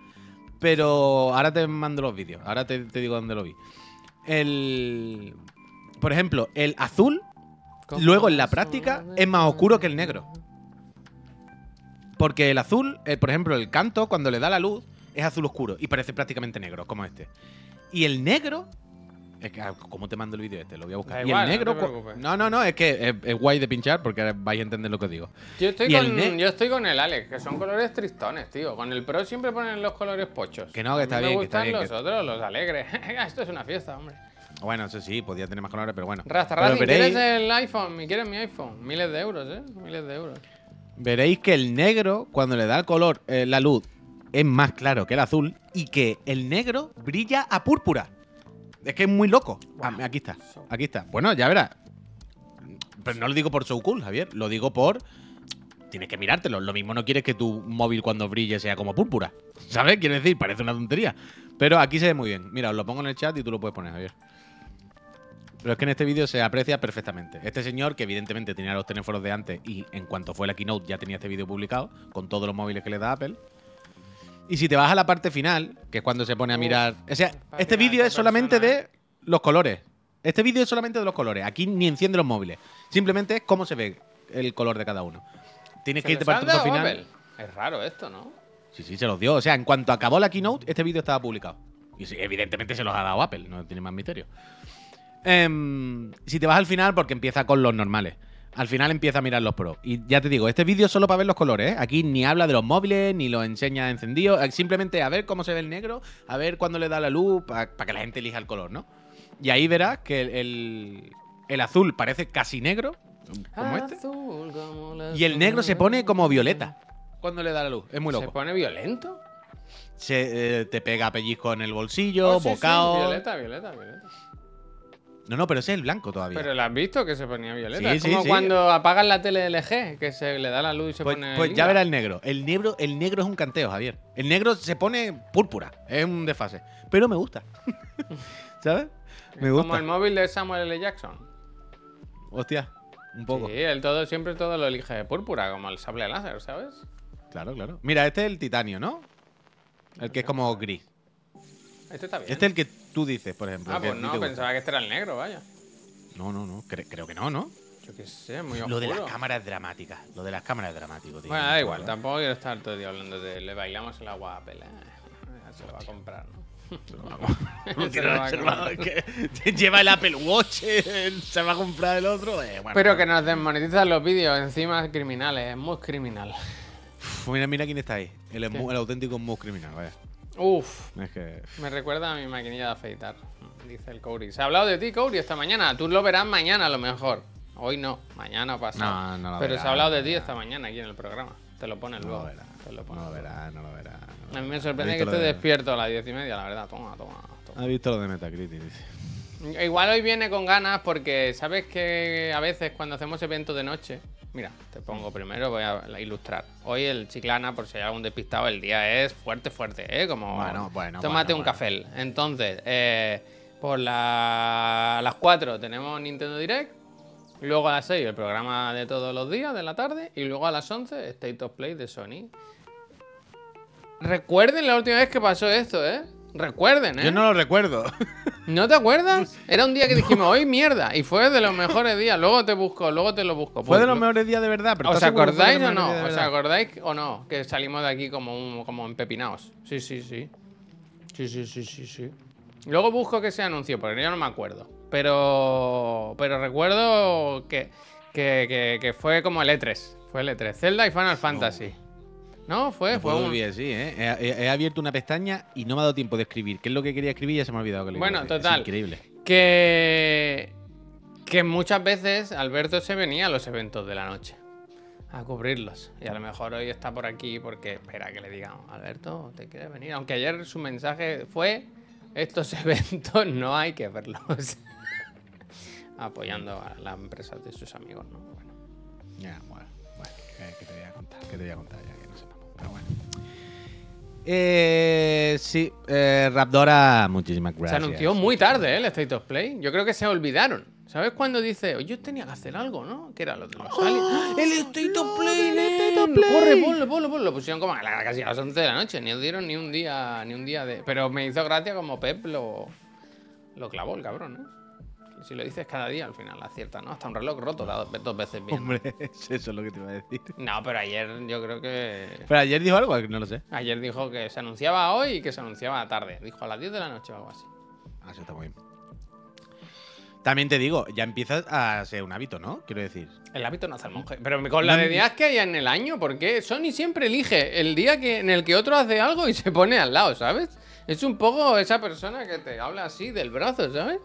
Pero ahora te mando los vídeos, ahora te, te digo dónde lo vi. El. Por ejemplo, el azul, luego en la práctica, es más oscuro que el negro. Porque el azul, eh, por ejemplo, el canto, cuando le da la luz, es azul oscuro y parece prácticamente negro, como este. Y el negro. Es que, ah, ¿cómo te mando el vídeo este? Lo voy a buscar. Da y igual, el no negro. te no, no, no, es que es, es guay de pinchar porque ahora vais a entender lo que digo. Yo estoy, Y con, ne- yo estoy con el Alex, que son colores tristones, tío. Con el Pro siempre ponen los colores pochos. Que no, que está bien, Me que está bien, los que- otros, los alegres. Esto es una fiesta, hombre. Bueno, eso sí, podía tener más colores, pero bueno. Rasta Pero veréis, ¿quieres el iPhone? ¿Me quieres mi iPhone? Miles de euros, ¿eh? Miles de euros. Veréis que el negro, cuando le da el color, eh, la luz, es más claro que el azul y que el negro brilla a púrpura. Es que es muy loco. Ah, aquí está, aquí está. Bueno, ya verás. Pero no lo digo por so cool, Javier. Lo digo por. Tienes que mirártelo. Lo mismo no quieres que tu móvil cuando brille sea como púrpura. ¿Sabes? Quiero decir, parece una tontería. Pero aquí se ve muy bien. Mira, os lo pongo en el chat y tú lo puedes poner, Javier. Pero es que en este vídeo se aprecia perfectamente. Este señor, que evidentemente tenía los teléfonos de antes y en cuanto fue la keynote ya tenía este vídeo publicado, con todos los móviles que le da Apple. Y si te vas a la parte final, que es cuando se pone a mirar. O sea, este vídeo es solamente de los colores. Este vídeo es solamente de los colores. Aquí ni enciende los móviles. Simplemente es cómo se ve el color de cada uno. Tienes ¿Se que irte para el punto final. Apple? Es raro esto, ¿no? Sí, sí, se los dio. O sea, en cuanto acabó la keynote, este vídeo estaba publicado. Y sí, evidentemente se los ha dado Apple, no tiene más misterio. Em, si te vas al final, porque empieza con los normales. Al final empieza a mirar los pros. Y ya te digo, este vídeo es solo para ver los colores, ¿eh? Aquí ni habla de los móviles, ni los enseña encendidos. eh, Simplemente a ver cómo se ve el negro, a ver cuándo le da la luz, para que la gente elija el color, ¿no? Y ahí verás que el, el- el azul parece casi negro, como este. Azul como Y el negro se pone como violeta cuando le da la luz. Es muy ¿Se loco. pone violento? Se, eh, te pega pellizco en el bolsillo, Oh, sí, sí, bocado. violeta, violeta, violeta. No, no, pero ese es el blanco todavía. Pero lo has visto que se ponía violeta. Sí, es sí, como sí. cuando apagas la tele LG, que se le da la luz y se pues pone. pues ya verá el negro. El negro. El negro es un canteo, Javier. El negro se pone púrpura. Es un desfase. Pero me gusta. ¿Sabes? Me Como gusta. el móvil de Samuel L. Jackson. Hostia, un poco. Sí, él todo, siempre todo lo elige de púrpura, como el sable láser, ¿sabes? Claro, claro. Mira, este es el titanio, ¿no? El que es como gris. Este está bien. Este es el que tú dices, por ejemplo. ah, pues no, pensaba que este era el negro, vaya. No, no, no. Cre- creo que no, ¿no? Yo qué sé, muy Lo de las oscuro. cámaras dramáticas. Lo de las cámaras es dramático, tío. Bueno, da igual, tampoco quiero estar todo el día hablando de le bailamos el agua a. Ya Se lo va a comprar, ¿no? Se lo va a comprar. que lleva el Apple Watch, eh, se va a comprar el otro. eh, bueno. Pero que nos desmonetizan los vídeos, encima criminales, es muy criminal. Uf, mira, mira quién está ahí. El, emu- el auténtico mus criminal, vaya. Uf, Es que. me recuerda a mi maquinilla de afeitar, dice el Couri. Se ha hablado de ti, Couri, esta mañana. Tú lo verás mañana a lo mejor. Hoy no, mañana o pasado. No, no lo Pero verá, se ha hablado de ti verá. esta mañana aquí en el programa. Te lo pones No luego. lo verá. Te lo No lo luego. verá, no lo verá. no lo A mí me verá. sorprende que visto esté lo de- despierto a las diez y media, la verdad. Toma, toma, toma. Ha visto lo de Metacritic, dice. Igual hoy viene con ganas porque sabes que a veces cuando hacemos eventos de noche, mira, te pongo primero, voy a ilustrar. Hoy el Chiclana, por si hay algún despistado, el día es fuerte, fuerte, ¿eh? Como Bueno, bueno, tómate bueno, un bueno. café. Entonces, eh, por la- a las 4 tenemos Nintendo Direct, luego a las 6 el programa de todos los días de la tarde y luego a las 11 State of Play de Sony. Recuerden la última vez que pasó esto, ¿eh? Recuerden, ¿eh? Yo no lo recuerdo. ¿No te acuerdas? Era un día que dijimos, hoy mierda, y fue de los mejores días. Luego te busco, luego te lo busco. Fue de Pues, los lo- mejores días de verdad. Pero ¿Os ¿estás seguro que fue de acordáis o no? ¿Os acordáis o no? Que salimos de aquí como, un, como empepinados. Sí, sí, sí. Sí, sí, sí, sí, sí. Luego busco que se anunció, porque yo no me acuerdo. Pero. Pero recuerdo que, que, que, que fue como el E3. Fue el E3. Zelda y Final Fantasy. ¿No? Fue, No fue un- vivir así, ¿eh? He, he- he abierto una pestaña y no me ha dado tiempo de escribir. ¿Qué es lo que quería escribir? Ya se me ha olvidado que lo Bueno, total. Es increíble. Que. Que muchas veces Alberto se venía a los eventos de la noche. A cubrirlos. Y a lo mejor hoy está por aquí porque espera que le digamos, Alberto, ¿te quieres venir? Aunque ayer su mensaje fue: estos eventos no hay que verlos. Apoyando a las empresas de sus amigos, ¿no? Bueno. Ya, bueno, bueno, ¿qué, te voy a contar? ¿Qué te voy a contar ya? Pero bueno. Eh, sí, eh, Rapdora, muchísimas gracias. Se anunció muy tarde ¿eh? el State of Play. Yo creo que se olvidaron. ¿Sabes cuando dice, oye, yo tenía que hacer algo, ¿no? Que era lo de los aliens. ¡Ah! ¡El State of Play! el! State of Play! Corre, ponlo, ponlo, ponlo. Lo pusieron como a la- casi a las 11 de la noche. Ni os dieron ni un día, ni un día de. Pero me hizo gracia como Pep lo, lo clavó el cabrón, ¿eh? Si lo dices cada día, al final acierta, ¿no? Hasta un reloj roto da dos, dos veces bien. Hombre, eso es lo que te iba a decir. No, pero ayer yo creo que. Pero ayer dijo algo, no lo sé. Ayer dijo que se anunciaba hoy y que se anunciaba tarde. Dijo a las 10 de la noche o algo así. Ah, eso está muy bien. También te digo, ya empieza a ser un hábito, ¿no? Quiero decir. El hábito no hace el monje. Pero con la de días que hay en el año, ¿por qué? Sony siempre elige el día que, en el que otro hace algo y se pone al lado, ¿sabes? Es un poco esa persona que te habla así del brazo, ¿sabes?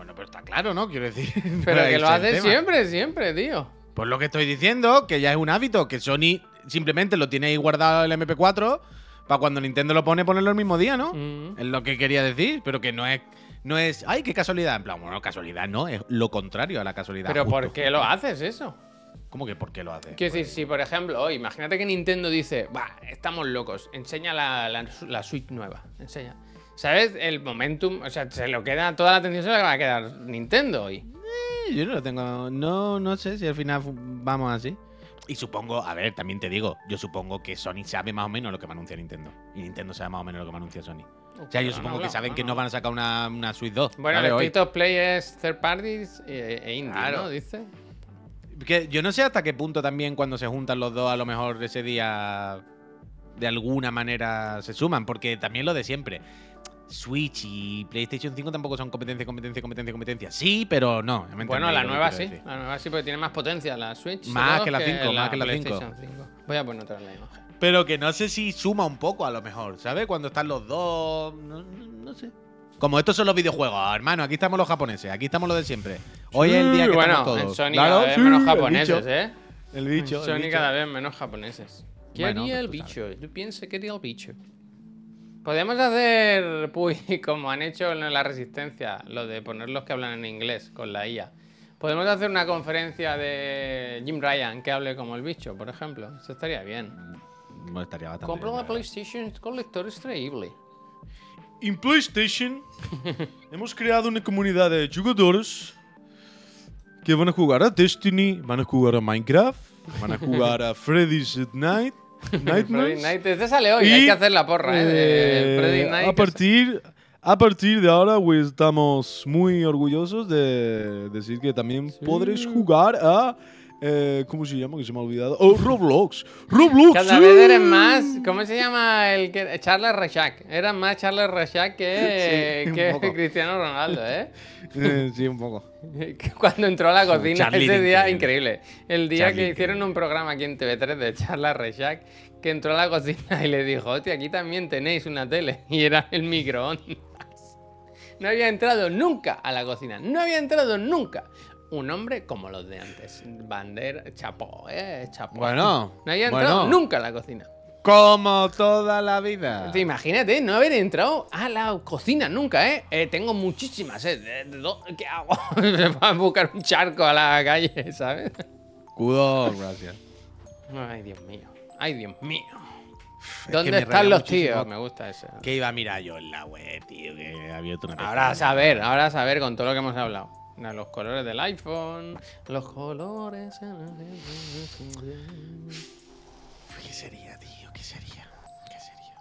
Bueno, pero está claro, ¿no? Quiero decir. Pero que lo hace siempre, siempre, tío. Pues lo que estoy diciendo, que ya es un hábito, que Sony simplemente lo tiene ahí guardado el MP4 para cuando Nintendo lo pone, ponerlo el mismo día, ¿no? Mm. Es lo que quería decir, pero que no es. No es. ¡Ay, qué casualidad! En plan, bueno, casualidad no, es lo contrario a la casualidad. Pero justo, ¿por qué lo haces eso? ¿Cómo que por qué lo hace? Quiero decir, si por ejemplo, imagínate que Nintendo dice, va, estamos locos, enseña la, la, la Switch nueva, enseña. ¿Sabes? El momentum, o sea, se lo queda, toda la atención se la va a quedar Nintendo hoy. Eh, Yo no lo tengo. No, no sé si al final vamos así. Y supongo, a ver, también te digo, yo supongo que Sony sabe más o menos lo que va a anunciar Nintendo. Y Nintendo sabe más o menos lo que va a anunciar Sony. O sea, yo supongo no que saben que no no van a sacar una, una Switch 2. Bueno, ¿vale? el of Play es third parties e, e indie, Claro. ¿no? Dice. Que yo no sé hasta qué punto también cuando se juntan los dos, a lo mejor ese día de alguna manera se suman, porque también lo de siempre. Switch y PlayStation 5 tampoco son competencia, competencia, competencia, competencia. Sí, pero no. Bueno, la nueva sí. La nueva sí, porque tiene más potencia la Switch. Más que la cinco, más que la cinco. PlayStation 5. Voy a poner otra vez la imagen. Pero que no sé si suma un poco a lo mejor, ¿sabes? Cuando están los dos. No, no- no sé. Como estos son los videojuegos, hermano. Aquí estamos los japoneses, aquí estamos los de siempre. Hoy es el día que bueno, estamos todos. en Sony Claro, cada vez sí, menos el japoneses, bicho, ¿eh? El bicho. En el Sony bicho. cada vez menos japoneses. ¿Qué Bueno, haría el pues tú bicho? Tú piensas que haría el bicho. Podemos hacer, puy, como han hecho en la Resistencia, lo de poner los que hablan en inglés con la IA. Podemos hacer una conferencia de Jim Ryan que hable como el bicho, por ejemplo. Eso estaría bien. No estaría bastante Compra bien, una. PlayStation con lector extraíble. En PlayStation hemos creado una comunidad de jugadores que van a jugar a Destiny, van a jugar a Minecraft, van a jugar a Freddy's at Night, Freddy Nightmares. Night, este sale hoy, Y, hay que hacer la porra, ¿eh? de eh, Freddy Night. a partir a partir de ahora pues, estamos muy orgullosos de decir que también podréis jugar a eh, ¿cómo se llama? Que se me ha olvidado. Oh, Roblox. Roblox. Cada sí. vez eres más. ¿Cómo se llama el que. Charles Rechac. Eras más Charles Rechac que, Sí, que. Cristiano Ronaldo, ¿eh? Eh, sí, un poco. Cuando entró a la cocina, Charlie ese día increíble. increíble. El día Charlie que hicieron un programa aquí en TV3 de Charles Rechac, que entró a la cocina y le dijo, hostia, aquí también tenéis una tele. Y era el microondas. No había entrado nunca a la cocina. No había entrado nunca. Un hombre como los de antes. Bandera, chapó, eh, chapó. Bueno, No había entrado bueno. nunca a la cocina. Como toda la vida. Te Imagínate no haber entrado a la cocina nunca, ¿eh? Eh, tengo muchísimas. ¿eh? ¿De dó- ¿Qué hago? Va a buscar un charco a la calle, ¿sabes? Cudo, gracias. Ay, Dios mío. Ay, Dios mío. ¿Dónde me están los muchísimo. tíos? Me gusta ese. Que iba a mirar yo en la web, tío, que abierto una Ahora a saber, ahora a saber con todo lo que hemos hablado. No, Los colores del iPhone, los colores. ¿Qué sería, tío? ¿Qué sería? ¿Qué sería?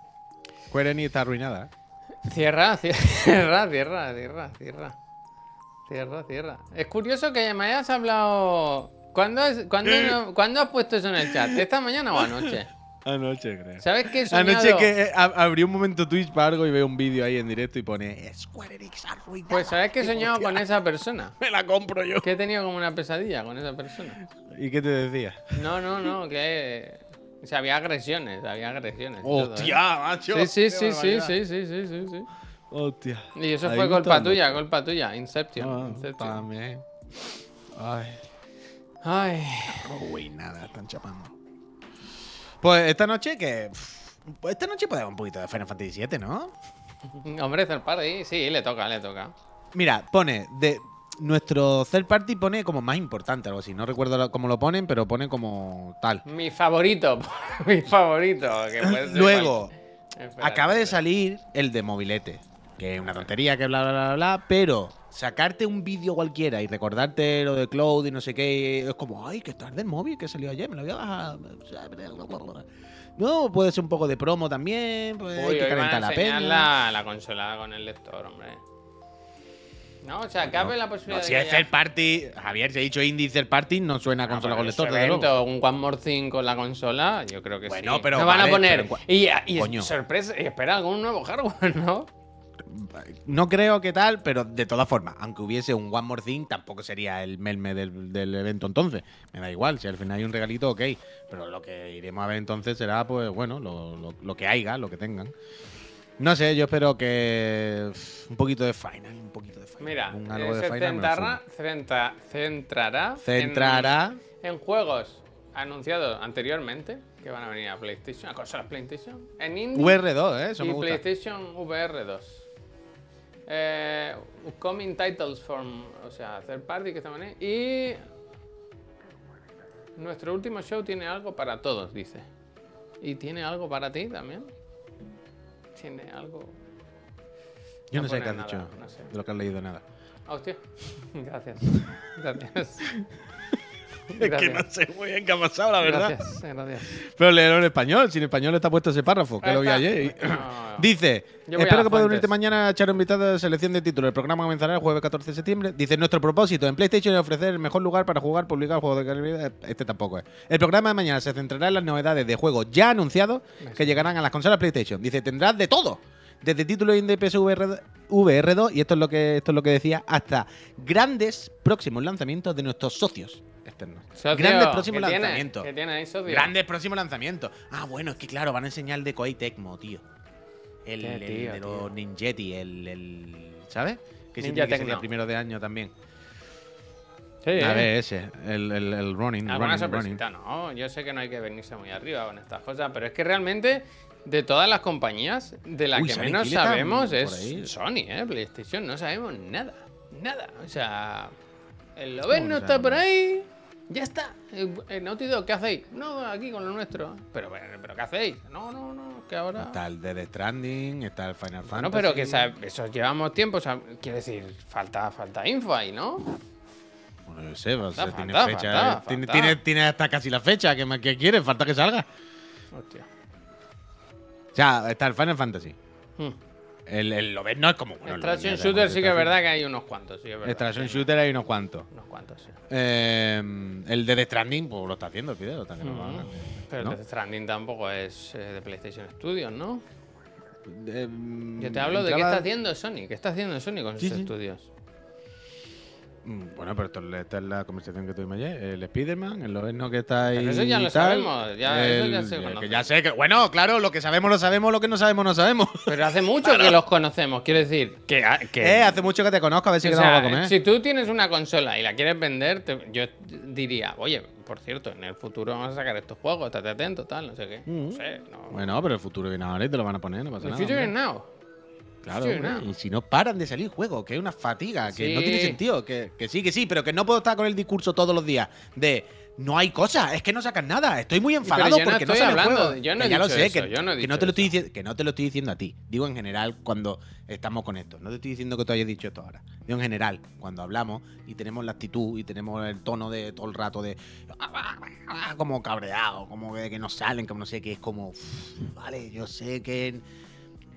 Square Enix está arruinada, ¿eh? Cierra, cierra, cierra, cierra, cierra. Cierra, cierra. Es curioso que me hayas hablado. ¿Cuándo, es- cuándo, no- ¿cuándo has puesto eso en el chat? ¿Esta mañana o anoche? Anoche, creo. ¿Sabes qué he? Anoche que eh, ab- abrí un momento Twitch para algo y veo un vídeo ahí en directo y pone Square Enix arruinada. Pues ¿sabes que he soñado "Hostia, con esa persona? Me la compro yo. Que he tenido como una pesadilla con esa persona. ¿Y qué te decía? No, no, no, que... O sea, había agresiones, había agresiones. y todo, ¿eh? ¡Hostia, macho! Sí, sí, ¡Qué sí, sí, barbaridad! sí, sí, sí, sí, sí. ¡Hostia! Y eso Ahí fue me culpa está tuya, culpa tuya. Inception. Ah, Inception. también. Ay. Ay. Uy, nada, están chapando. Pues esta noche que. Pues esta noche podemos un poquito de Final Fantasy VII, ¿no? Hombre, third party, sí, le toca, le toca. Mira, pone. de Nuestro third party pone como más importante, algo así. No recuerdo cómo lo ponen, pero pone como tal. Mi favorito, mi favorito. Que puede ser Luego, Espera, acaba de salir el de mobilete. Que es una tontería, que bla, bla, bla, bla. Pero sacarte un vídeo cualquiera y recordarte lo de Cloud y no sé qué, es como, ay, que tarde el móvil que salió ayer, me lo voy a bajar. No, puede ser un poco de promo también, pues Uy, hay que calentar la peña. la, la consola con el lector, hombre. No, o sea, cabe la posibilidad No, de si es haya third party, Javier, si he dicho indie third party, no suena a Ah, consola pero con lector, desde luego. un One More Thing con la consola, yo creo que Bueno, sí. pero no van a poner. pero y, y sorpresa, y espera algún nuevo hardware, ¿no? No creo que tal, pero de todas formas, aunque hubiese un One More Thing, tampoco sería el melme del, del evento entonces. Me da igual, si al final hay un regalito, ok. Pero lo que iremos a ver entonces será, pues bueno, lo, lo- lo que haya, lo que tengan. No sé, yo espero que un poquito de final, un poquito de final. Mira, un eh, algo de se final centrará, centra- centrará, en- Centrará. En, juegos anunciados anteriormente que van a venir a PlayStation, a consolas PlayStation, en indie VR2, ¿eh? Eso y me gusta. PlayStation VR 2. Eh, upcoming titles from, o sea, third party que están ahí. Y nuestro último show tiene algo para todos, dice. ¿Y tiene algo para ti también? Tiene algo. Yo no no, sé qué has nada, dicho, no sé. de lo que has leído nada. Ah, hostia. Gracias. Gracias. Es que no sé muy bien qué ha pasado, la verdad. Gracias, gracias. Pero léelo en español, si en español está puesto ese párrafo, que lo vi ayer. y- No, no. Dice, a espero que puedas unirte mañana a echar un vistazo de selección de títulos. El programa comenzará el jueves 14 de septiembre. Dice, nuestro propósito en PlayStation es ofrecer el mejor lugar para jugar, publicar juegos de calidad. Este tampoco es. El programa de mañana se centrará en las novedades de juegos ya anunciados que llegarán a las consolas PlayStation. Dice, tendrás de todo. Desde títulos indie PSVR VR2, y esto es lo que esto es lo que decía, hasta grandes próximos lanzamientos de nuestros socios externos. Socio, grandes próximos ¿qué tiene? lanzamientos. ¿Qué tiene ahí, socio? Grandes próximos lanzamientos. Ah, bueno, es que claro, van a enseñar el de Koei Tecmo, tío. El, el tío, de tío. los Ninjetti, el, el- ¿Sabes? Que Ninja tiene que primero de año también. Sí, A ¿eh? ver, ese, el, el, el running, Alguna running, running. sorpresita, no. Yo sé que no hay que venirse muy arriba con estas cosas, pero es que realmente de todas las compañías, de la Uy, que menos sabemos es ahí. Sony, ¿eh? PlayStation. No sabemos nada. Nada. O sea, el Loven ¿Cómo no no está por ahí. Ya está. Eh, eh, Naughty Dog, ¿qué hacéis? No, aquí con lo nuestro. Pero, pero, pero ¿qué hacéis? No, no, no, que ahora... Está el Dead Stranding, está el Final Fantasy. Bueno, pero que sabe- eso llevamos tiempo, o sea, quiere decir, falta, falta info ahí, ¿no? Bueno, yo sé, o sea, Falta, tiene falta, fecha. falta, tiene, falta. tiene- tiene hasta casi la fecha. ¿Qué, más- qué quiere? Falta que salga. Hostia. O sea, está el Final Fantasy. Hmm. El, el Loven no es como. Bueno, el ya Shooter sí que es verdad que hay unos cuantos, sí es verdad. Extraction sí, Shooter hay unos cuantos. Unos cuantos, sí. Eh, el de The Stranding, pues lo está haciendo el video. Está que no haga. Pero ¿No? Death Stranding tampoco es eh, de PlayStation Studios, ¿no? Eh, Yo te hablo de qué está haciendo Sony. ¿Qué está haciendo Sony con sus Sí, sí. estudios? Mm, Bueno, pero esto, esta es la conversación que tuvimos ayer. El Spider-Man, el Loven que está ahí. Pero eso ya lo tal, sabemos, ya- eso ya el- que sé que. Bueno, claro, lo que sabemos lo sabemos, lo que no sabemos no sabemos. Pero hace mucho que los conocemos, quiero decir. Que, que Eh, hace mucho que te conozco, a ver si quedamos para comer. si tú tienes una consola y la quieres vender, te- yo diría, oye, por cierto, en el futuro vamos a sacar estos juegos, estate atento, tal, no sé qué. No sé, no. Bueno, pero el futuro viene ahora y te lo van a poner, no pasa nada. future is hombre. now. Claro, hombre, y si no paran de salir juegos, que es una fatiga, que no tiene sentido, que, que sí, que sí, pero que no puedo estar con el discurso todos los días de no hay cosas, es que no sacan nada, estoy muy enfadado porque no estoy salen hablando- juegos. yo no Que he ya lo dicho sé, eso, que, yo no he que dicho no te lo estoy diciendo, que no te lo estoy diciendo a ti, digo en general cuando estamos con esto, no te estoy diciendo que tú hayas dicho esto ahora, digo en general, cuando hablamos y tenemos la actitud y tenemos el tono de todo el rato de como cabreado, como que, que no salen, como no sé qué, es como, "Uf, vale, yo sé que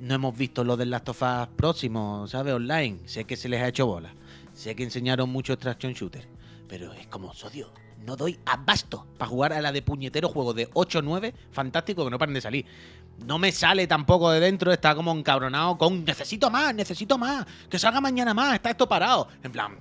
no hemos visto lo del Last of Us próximo, ¿sabes? Online. Sé que se les ha hecho bola. Sé que enseñaron mucho Extraction Shooter. Pero es como, sodio, no doy abasto para jugar a la de puñetero juego de 8 o 9 fantástico que no paren de salir. No me sale tampoco de dentro, está como encabronado con necesito más, necesito más, que salga mañana más, está esto parado. En plan,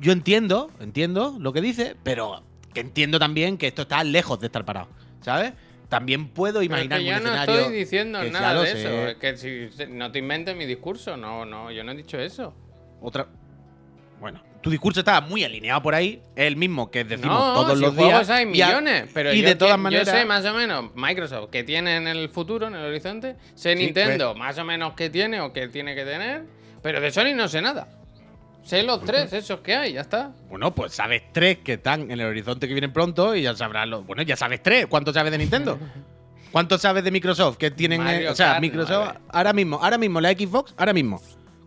yo entiendo, entiendo lo que dice, pero que entiendo también que esto está lejos de estar parado, ¿sabes? También puedo Pero es imaginar que yo un no estoy diciendo que nada de sé. eso. Es que si no te inventes mi discurso, no, no, yo no he dicho eso. Otra. Bueno, tu discurso está muy alineado por ahí. Es el mismo que decimos no, todos si los días. hay y millones, pero y yo, de todas maneras. yo sé más o menos Microsoft que tiene en el futuro, en el horizonte, sé Sí, Nintendo más o menos que tiene o que tiene que tener, pero de Sony no sé nada. Sé los tres, esos que hay, ya está. Bueno, pues sabes tres que están en el horizonte que vienen pronto y ya sabrás los. Bueno, ya sabes tres. ¿Cuánto sabes de Nintendo? ¿Cuánto sabes de Microsoft? Que tienen. Eh, o sea, Kart Microsoft. 9. Ahora mismo, ahora mismo, la Xbox, ahora mismo.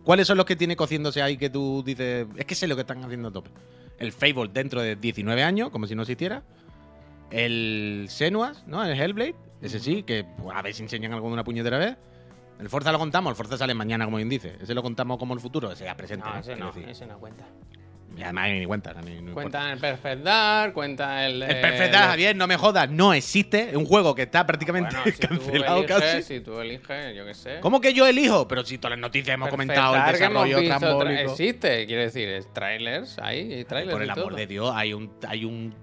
¿Cuáles son los que tiene cociéndose ahí que tú dices. Es que sé lo que están haciendo a tope. El Fable dentro de 19 años, como si no existiera. El Senuas, ¿no? El Hellblade. Ese sí, que pues, a ver si enseñan algo de una puñetera vez. El Forza lo contamos, el Forza sale mañana, como bien dice. Ese lo contamos como el futuro, ese ya presente. No, ¿no? ese no, decir. ese no cuenta. Y además ni cuenta, ni, no. Cuenta el Perfect Dark, cuenta el. El eh, Perfect Dark, Javier, no me jodas, no existe. Es un juego que está prácticamente Bueno, si tú cancelado eliges, casi. Si tú eliges, yo qué sé. ¿Cómo que yo elijo? Pero si todas las noticias hemos Perfect comentado el Dark desarrollo trambólico. Existe, quiero decir, es trailers, hay, hay trailers. Por el amor todo. de Dios, hay un. Hay, un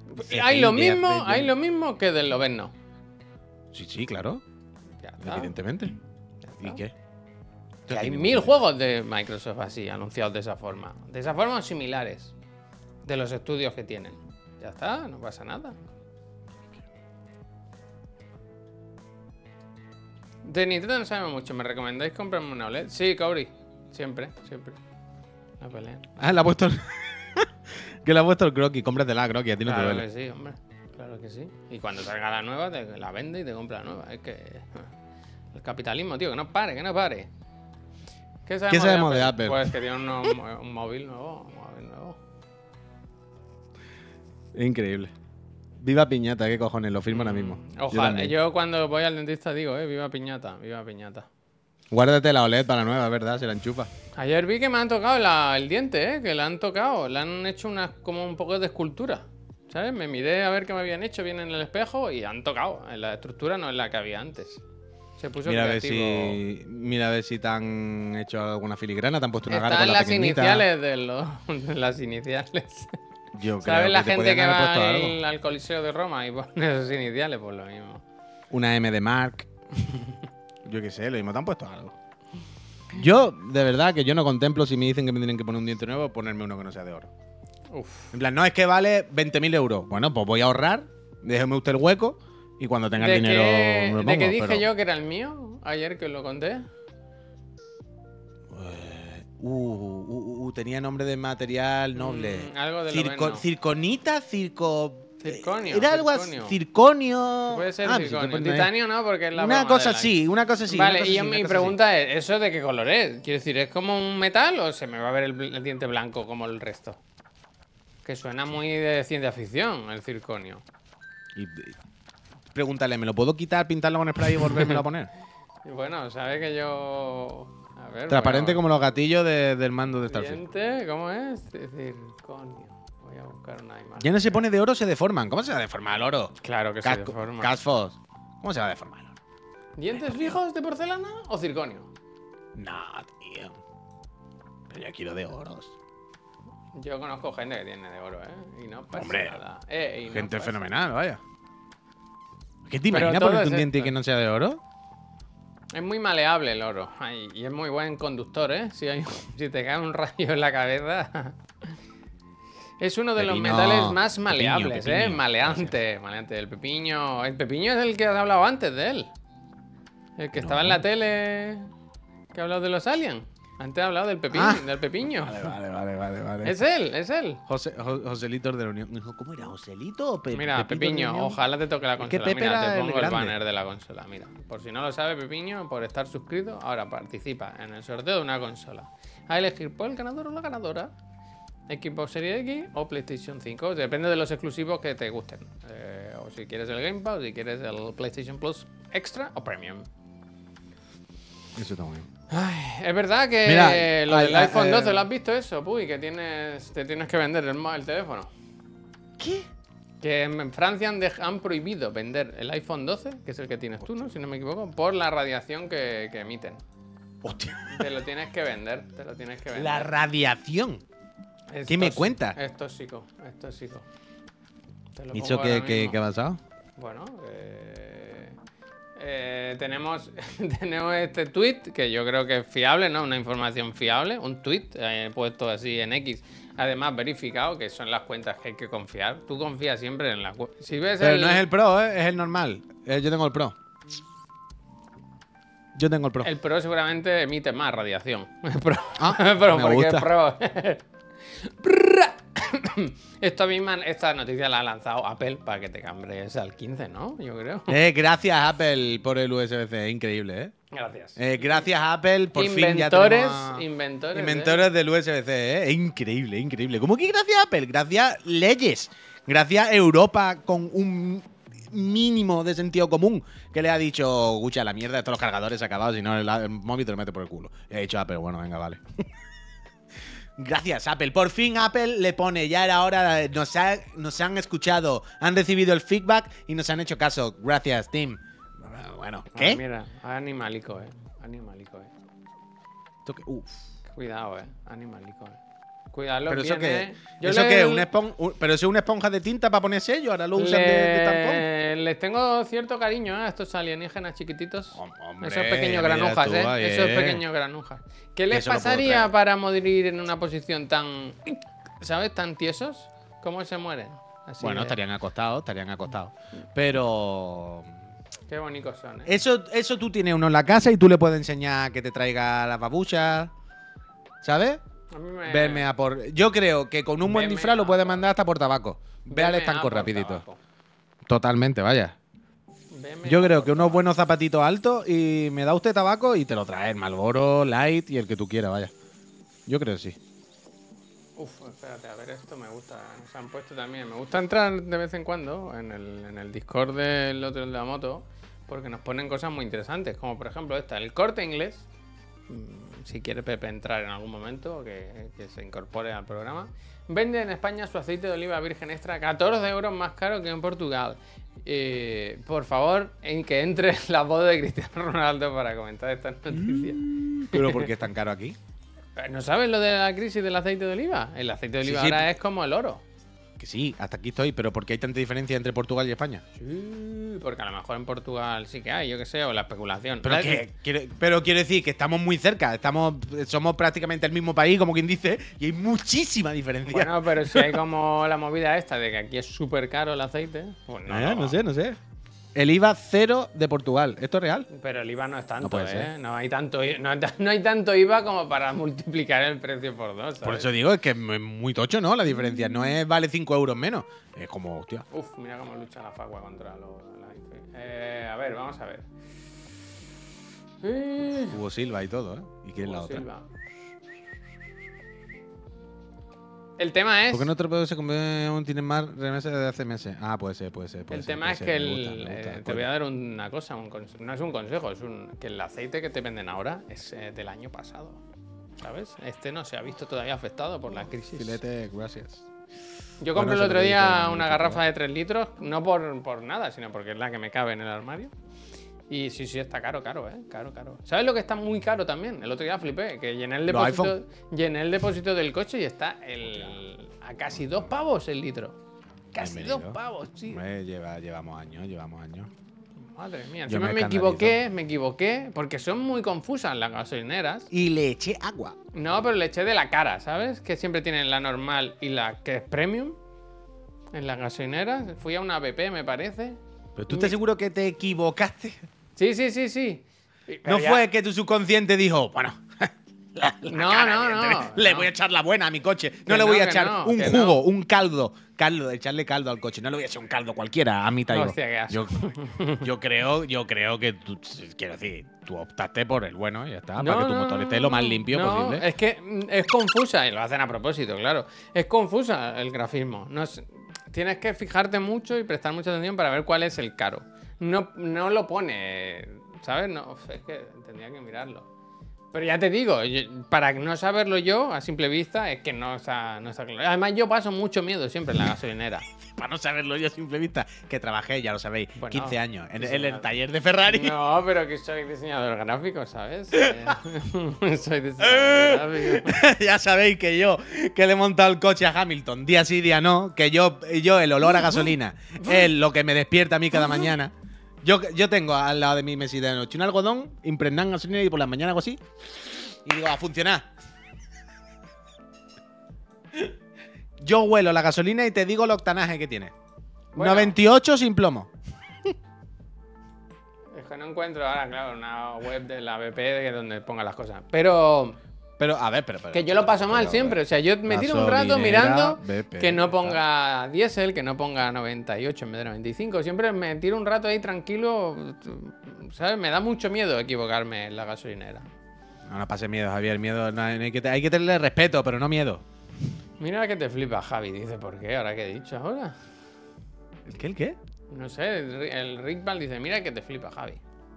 Hay lo mismo, hay lo mismo que del Loven no. Sí, sí, claro, Ya está. evidentemente. ¿Y qué? Que hay mil juegos de Microsoft así, anunciados de esa forma. De esa forma o similares. De los estudios que tienen. Ya está, no pasa nada. De Nintendo no sabemos mucho. ¿Me recomendáis comprarme una OLED? Sí, Kauri. Siempre, siempre. No peleen. Ah, le ha puesto el. que le ha puesto el croquis. Cómpratela, croquis, a ti no te Claro duele. que sí, hombre. Claro que sí. Y cuando salga la nueva, te la vende y te compra la nueva. Es que. El capitalismo, tío, que no pare, que no pare. ¿Qué sabemos, sabemos de Apple? Pues que tiene un, un móvil nuevo. Un móvil nuevo. Increíble. Viva Piñata, qué cojones, lo firmo ahora mismo. Yo Ojalá. Yo, cuando voy al dentista digo, eh, viva piñata, viva piñata. Guárdate la OLED para la nueva, ¿verdad? Se la enchufa. Ayer vi que me han tocado la- el diente, eh, que le han tocado, le han hecho una, como un poco de escultura. ¿Sabes? Me miré a ver qué me habían hecho bien en el espejo y han tocado. La estructura no es la que había antes. Se puso Mira a ver si. Mira a ver si te han hecho alguna filigrana, te han puesto una gara Están con la las pequeñita. iniciales de, los, las iniciales. Yo creo ¿Sabes que la te gente que va al, al Coliseo de Roma y pone esas iniciales? Pues lo mismo. Una M de Mark. yo qué sé, lo mismo te han puesto algo. Yo, de verdad, que yo no contemplo si me dicen que me tienen que poner un diente nuevo, ponerme uno que no sea de oro. Uf. En plan, no es que vale 20.000 euros. Bueno, pues voy a ahorrar, déjeme usted el hueco Y cuando tenga ¿De el dinero qué, me lo de pongo, qué dije pero- yo que era el mío? Ayer que os lo conté. Uh, uh, uh, uh, tenía nombre de material noble. Mm, algo de Circo- Loveno. circonita, circo. Circonio, Era algo así. circonio. Puede ser Ah, pues circonio. Titanio no, porque es la Una cosa de así, una cosa así. vale, cosa y así, mi pregunta es, ¿eso de qué color es? Quiero decir, ¿es como un metal o se me va a ver el, diente blanco como el resto? Que suena muy de ciencia ficción, el circonio. Y- pregúntale, ¿me lo puedo quitar, pintarlo con spray y volvérmelo a poner? Y bueno, sabe que yo... A ver, Transparente como los gatillos de- del mando de Starfield. ¿cómo es? Circonio. Voy a buscar una imagen. Ya no se pone de oro, se deforman. ¿Cómo se va a deformar el oro? Claro que se Casco- deforma. Casfos. ¿Cómo se va a deformar el oro? ¿Dientes fijos de porcelana o circonio? No, tío. Pero yo quiero de oros. Yo conozco gente que tiene de oro, ¿eh? Y no pasa Hombre, nada. Eh, y no Gente pasa- fenomenal, vaya. ¿Qué te imaginas es un diente que no sea de oro? Es muy maleable el oro. Ay, y es muy buen conductor, ¿eh? Si, hay- si te cae un rayo en la cabeza. Es uno de los metales más maleables, ¿eh? Maleante, maleante. El pepiño. El pepiño es el que has hablado antes de él. El que estaba en la tele. Que ha hablado de los aliens. Antes he hablado del pepiño. Ah. Del pepiño. Vale, vale, vale, vale. vale. Es él, es él. José, Jo- Joselito de la Unión. Dijo, ¿Cómo era? ¿Joselito o Pe- Mira, Pepiño, ojalá te toque la consola. Pepe Mira, te pongo el, banner de la consola. Mira, por si no lo sabe, Pepiño, por estar suscrito, ahora participa en el sorteo de una consola. A elegir por el ganador o la ganadora. Xbox Series X o PlayStation 5. Depende de los exclusivos que te gusten. Eh, o si quieres el Game Pass, o si quieres el PlayStation Plus Extra o Premium. Eso está muy bien. Ay, es verdad que Mira, lo del ay, iPhone eh, 12, ¿lo has visto eso? Puy, que tienes, te tienes que vender el, teléfono. ¿Qué? Que en Francia han, prohibido vender el iPhone 12, que es el que tienes tú, ¿no? Si no me equivoco, por la radiación que, que emiten. Hostia. Te lo tienes que vender, te lo tienes que vender. La radiación. Es ¿qué me cuenta? Es tóxico, es tóxico. ¿Y eso qué ha pasado? Bueno, eh, eh, tenemos, tenemos este tweet que yo creo que es fiable, ¿no? Una información fiable, un tweet eh, puesto así en X, además verificado, que son las cuentas que hay que confiar. Tú confías siempre en las cuentas. Si ves Pero el, no es el Pro, ¿eh? es el normal. Yo tengo el Pro. Yo tengo el Pro. el Pro seguramente emite más radiación. El Pro, Ah, pero me porque gusta. es Pro. Esta misma esta noticia la ha lanzado Apple para que te cambies al 15, ¿no? Yo creo. Eh, gracias Apple por el USB-C, increíble, ¿eh? Gracias. Eh, gracias Apple, por fin ya tenemos a- inventores. ¿eh? inventores del USB-C, ¿eh? Increíble, increíble. ¿Cómo que gracias Apple? Gracias leyes. Gracias Europa con un mínimo de sentido común que le ha dicho, escucha, la mierda de todos los cargadores acabados, si no el, el móvil te lo mete por el culo. Y ha dicho Apple, bueno, venga, vale. Gracias, Apple. Por fin Apple le pone, ya era hora, nos, ha- nos han escuchado, han recibido el feedback y nos han hecho caso. Gracias, Tim. Bueno, Ah, ¿qué? mira, animalico, eh. Animalico, eh. Uf. Cuidado, eh. Animalico, eh. Cuidado, ¿Pero eso viene- Yo ¿Eso le- qué? ¿Un espon- un- ¿Pero eso es una esponja de tinta para poner sello? ¿Ahora lo usan de, de tampón? Le- Les tengo cierto cariño ¿eh? a estos alienígenas chiquititos. Hombre, esos pequeños granujas, tú ¿eh? Esos eh. pequeños granujas. ¿Qué les Eso pasaría para morir en una posición tan. ¿Sabes? Tan tiesos? ¿Cómo se mueren? Así Bueno, de- estarían acostados, estarían acostados. Pero. Qué bonitos son, ¿eh? Eso, eso tú tienes uno en la casa y tú le puedes enseñar que te traiga las babuchas. ¿Sabes? Me- Verme a por. Yo creo que con un buen disfraz lo por- mandar hasta por tabaco. Ve al estanco rapidito. tabaco. Totalmente, vaya. Yo creo que unos buenos zapatitos altos y me da usted tabaco y te lo trae el Malboro, Light y el que tú quieras, vaya. Yo creo que sí. Uf, espérate, a ver, esto me gusta. Nos han puesto también. Me gusta entrar de vez en cuando en el, en el Discord del otro de la moto, porque nos ponen cosas muy interesantes, como por ejemplo esta, el corte inglés. Mm, Si quiere Pepe entrar en algún momento, que, que se incorpore al programa. Vende en España su aceite de oliva virgen extra 14 euros más caro que en Portugal. Eh, por favor, en que entre la voz de Cristiano Ronaldo para comentar estas noticias. Pero ¿por qué es tan caro aquí? Eh, ¿No sabes lo de la crisis del aceite de oliva? El aceite de oliva sí, ahora es como el oro. Que sí, hasta aquí estoy, pero ¿por qué hay tanta diferencia entre Portugal y España? Sí, porque a lo mejor en Portugal sí que hay, yo qué sé, o la especulación. Pero, que, quiere- pero quiero decir que estamos muy cerca, estamos, somos prácticamente el mismo país, como quien dice, y hay muchísima diferencia. Bueno, pero si hay como la movida esta de que aquí es súper caro el aceite, pues no. Eh, no sé, no sé. El IVA cero de Portugal. ¿Esto es real? Pero el IVA no es tanto, puede ¿eh? No hay tanto, no, hay ta- no hay tanto IVA como para multiplicar el precio por dos. Por eso digo, es que es muy tocho, ¿no? La diferencia. No es vale 5 euros menos. Es como, hostia. Uf, mira cómo lucha la Facua contra los. Eh, a ver, vamos a ver. Hugo Silva y todo, ¿eh? ¿Y quién es la otra? Silva. El tema es. ¿Por qué no te puedes comer un tiene más remesas desde hace meses? Ah, puede ser, puede ser. puede El ser, tema es ser, que el, gusta, me gusta, eh, te voy a dar una cosa, un no es un consejo, es un que el aceite que te venden ahora es eh, del año pasado. ¿Sabes? Este no se ha visto todavía afectado por la crisis. Filete, gracias. Yo Bueno, compré el eso otro día una garrafa de 3 litros, no por, por nada, sino porque es la que me cabe en el armario. Y sí, sí, está caro, caro, ¿eh? Caro, caro. ¿Sabes lo que está muy caro también? El otro día flipé, que llené el depósito, llené el depósito del coche y está el, a casi dos pavos el litro. Casi Bienvenido. dos pavos, sí. Hombre, lleva, llevamos años, llevamos años. Madre mía, Yo encima me me, equivoqué, me equivoqué, porque son muy confusas las gasolineras. Y le eché agua. No, pero le eché de la cara, ¿sabes? Que siempre tienen la normal y la que es premium. En las gasolineras. Fui a una BP, me parece. Pero tú estás seguro que te equivocaste. Sí, sí, sí, sí. Pero No ya- fue que tu subconsciente dijo, bueno, la- la No, cara, no, no, le no. voy a echar la buena a mi coche. No Que le voy no, a echar no, un jugo, un caldo. Caldo, echarle caldo al coche. No le voy a echar un caldo cualquiera a mi Taigo. Hostia, qué asco. Yo, yo creo, yo creo que tú, quiero decir, tú optaste por el bueno y ya está. para que tu motor esté lo más limpio no, posible. Es que mm, es confusa, y lo hacen a propósito, claro. Es confusa el grafismo. No es- tienes que fijarte mucho y prestar mucha atención para ver cuál es el caro. No, no lo pone, ¿sabes? No, es que tendría que mirarlo. Pero ya te digo, para no saberlo yo a simple vista es que no está, no está claro. Además, yo paso mucho miedo siempre en la gasolinera. Para no saberlo yo a simple vista, que trabajé, ya lo sabéis, Bueno, 15 años en, el taller de Ferrari. No, pero que soy diseñador gráfico, ¿sabes? Eh, soy diseñador gráfico. ya sabéis que yo, que le he montado el coche a Hamilton, día sí, día no, que yo, yo el olor a gasolina es lo que me despierta a mí cada mañana. Yo, yo tengo al lado de mi mesita de noche un algodón impregnado en gasolina y por las mañanas hago así. Y digo, a funcionar. Yo huelo la gasolina y te digo el octanaje que tiene. Bueno. 98 sin plomo. Es que no encuentro ahora, claro, una web de la BP de donde ponga las cosas. Pero Pero, a ver, pero. pero- que yo lo paso mal pero, siempre. O sea, yo me tiro un rato mirando BP, que no ponga diésel, que no ponga 98 en vez de 95. Siempre me tiro un rato ahí tranquilo. ¿Sabes? Me da mucho miedo equivocarme en la gasolinera. No, no pase miedo, Javier. Miedo, no, hay, que, hay que tenerle respeto, pero no miedo. Mira que te flipa, Javi. Dice, ¿por qué? ¿Ahora qué he dicho ahora? ¿El qué? ¿El qué? No sé, el, el Rick Ball dice, mira que te flipa, Javi.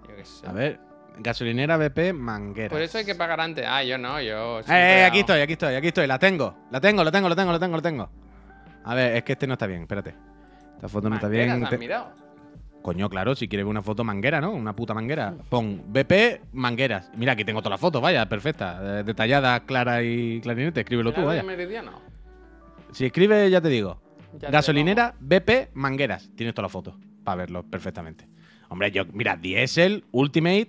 Yo qué sé. A ver, gasolinera BP Manguera. Por eso hay que pagar antes. Ah, yo no, yo. Eh, eh, aquí estoy, aquí estoy, aquí estoy. La tengo. La tengo, la tengo, la tengo, la tengo, la tengo. A ver, es que este no está bien, espérate. Esta foto no está bien. ¿has Te- mirado? Coño, claro, si quieres ver una foto manguera, ¿no? Una puta manguera. Pon BP Mangueras. Mira, aquí tengo todas las fotos, vaya, perfecta. eh, Detallada, clara y clarinete. Escríbelo tú, ¿Era de vaya. Meridiano? Si escribes, ya te digo. Ya te Gasolinera BP Mangueras. Tienes todas las fotos para verlo perfectamente. Hombre, yo, mira, Diesel, Ultimate,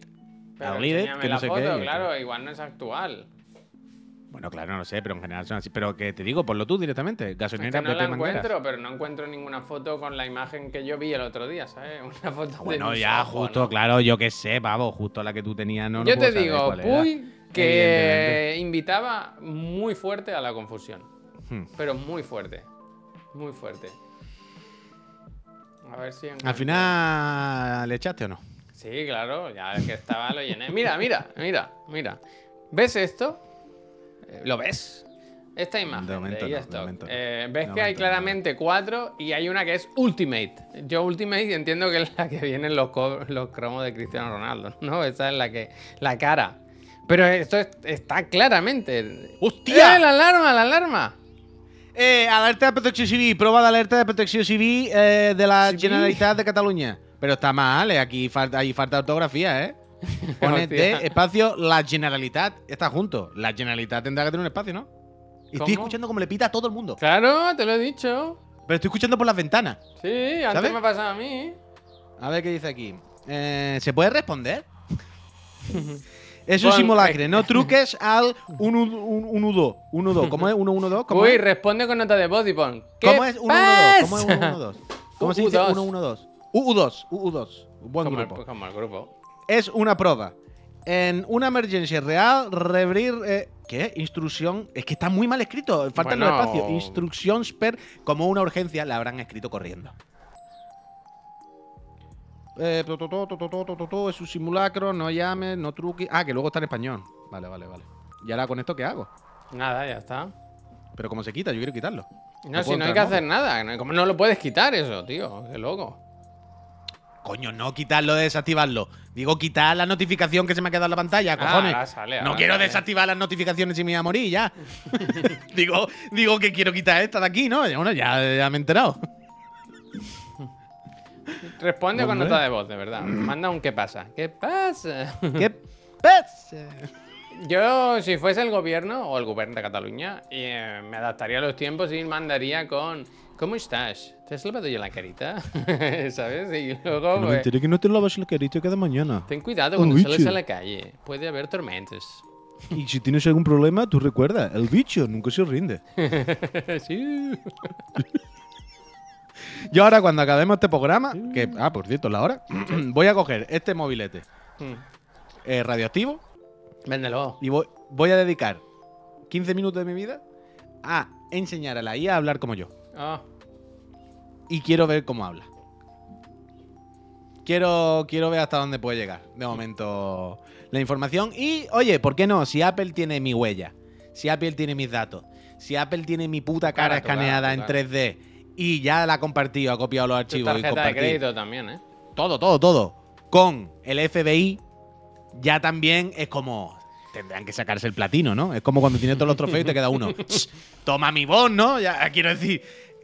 Pero que no la sé foto, qué. claro, igual no es actual. Bueno, claro, no lo sé, pero en general son así. Pero que te digo, ponlo tú directamente. Es Gasolinera que no la Mangueras. encuentro, pero no encuentro ninguna foto con la imagen que yo vi el otro día, ¿sabes? Una foto de Ah, Bueno, mis ya, ojos, justo, ¿no? claro, yo qué sé, pavo, justo la que tú tenías, no. no yo puedo te digo. Puy, que invitaba muy fuerte a la confusión. Hmm. Pero muy fuerte. Muy fuerte. A ver si. Al encuentro- final, ¿le echaste o no? Sí, claro, ya el que estaba lo llené. Mira, mira, mira, mira. ¿Ves esto? Eh, ¿Lo ves? Esta imagen De momento de no, eStock. de momento no. Eh, ves De que hay no. claramente cuatro y hay una que es Ultimate. Yo Ultimate entiendo que es la que viene en los, los cromos de Cristiano Ronaldo, ¿no? Esa es la que. La cara. Pero esto es- está claramente. ¡Hostia! ¡Eh, la alarma, la alarma! Eh, alerta de protecció civil, prova d'alerta de protecció civil eh, de la. Generalitat de Cataluña. Pero está mal, eh, aquí falta, ahí falta ortografía, ¿eh? Pone de espacio la Generalitat, está junto. La Generalitat tendrá que tener un espacio, ¿no? Y Estoy escuchando como le pita a todo el mundo. Claro, te lo he dicho. Pero estoy escuchando por las ventanas. Sí, antes ¿Sabes? me pasaba a mí. A ver qué dice aquí. Eh, ¿Se puede responder? Es un Pon- simulacre, no truques al 112. 112. ¿Cómo es? 112. ¿Cómo Uy, es? responde con nota de voz y pon. ¿Qué ¿Cómo es 112? ¿Cómo es pasa? 112? ¿Cómo se dice U2. 112? UU2, UU2, un buen grupo. El, una prova. En una emergencia real, reabrir... Eh, ¿Qué? Instrucción. Es que está muy mal escrito. Faltan bueno... los espacios. Instrucciones per. Como una urgencia, la habrán escrito corriendo. Eh, to, to, to, es un simulacro, no llames, no truques. Ah, que luego está en español. Vale, vale, vale. ¿Y ahora con esto qué hago? Nada, ya está. Pero como se quita, yo quiero quitarlo. No, no si no hay que hacer nada. ¿Cómo no lo puedes quitar eso, tío? Qué loco. Coño, no quitarlo de desactivarlo. Digo, quitar la notificación que se me ha quedado en la pantalla, cojones. ahora sale, no quiero sale. desactivar las notificaciones y me voy a morir ya. digo, digo que quiero quitar esta de aquí, ¿no? Bueno, ya, ya me he enterado. Responde con nota de voz, de verdad. Manda un ¿qué pasa? ¿Qué pasa? ¿Qué pasa? Yo, si fuese el gobierno o el gobierno de Cataluña, eh, me adaptaría a los tiempos y mandaría con ¿Cómo estás? ¿Te has lavado ya la carita? ¿Sabes? Y luego, pues, que no te lavas la carita cada mañana. ten cuidado cuando bicho. sales a la calle. Puede haber tormentas. Y si tienes algún problema, tú recuerda, el bicho nunca se rinde. sí. Yo ahora cuando acabemos este programa, que, ah, por cierto, la hora, voy a coger este mobilete Mm. eh, radioactivo Véndelo. y voy, voy a dedicar 15 minutos de mi vida a enseñar a la IA a hablar como yo. Ah, Y quiero ver cómo habla. Quiero, quiero ver hasta dónde puede llegar, de momento, la información. Y, oye, ¿por qué no? Si Apple tiene mi huella, si Apple tiene mis datos, si Apple tiene mi puta cara, tu escaneada tu en cara. 3D y ya la ha compartido, ha copiado los tu archivos y tarjeta de compartido. crédito también, ¿eh? todo, todo, todo, con el FBI, ya también es como. Tendrán que sacarse el platino, ¿no? Es como cuando tienes todos los trofeos y te queda uno. Toma mi voz, ¿no? Ya quiero decir,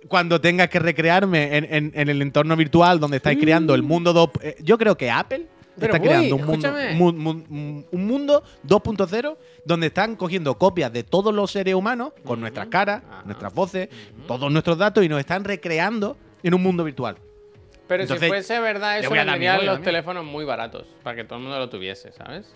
cuando tengas que recrearme en, en- en el entorno virtual donde estáis creando el mundo 2. eh, yo creo que Apple Pero, está creando un mundo, un mundo 2.0 donde están cogiendo copias de todos los seres humanos con nuestras caras, nuestras voces, todos nuestros datos y nos están recreando en un mundo virtual. Pero Entonces, si fuese verdad, eso rollo los teléfonos muy baratos. Para que todo el mundo lo tuviese, ¿sabes?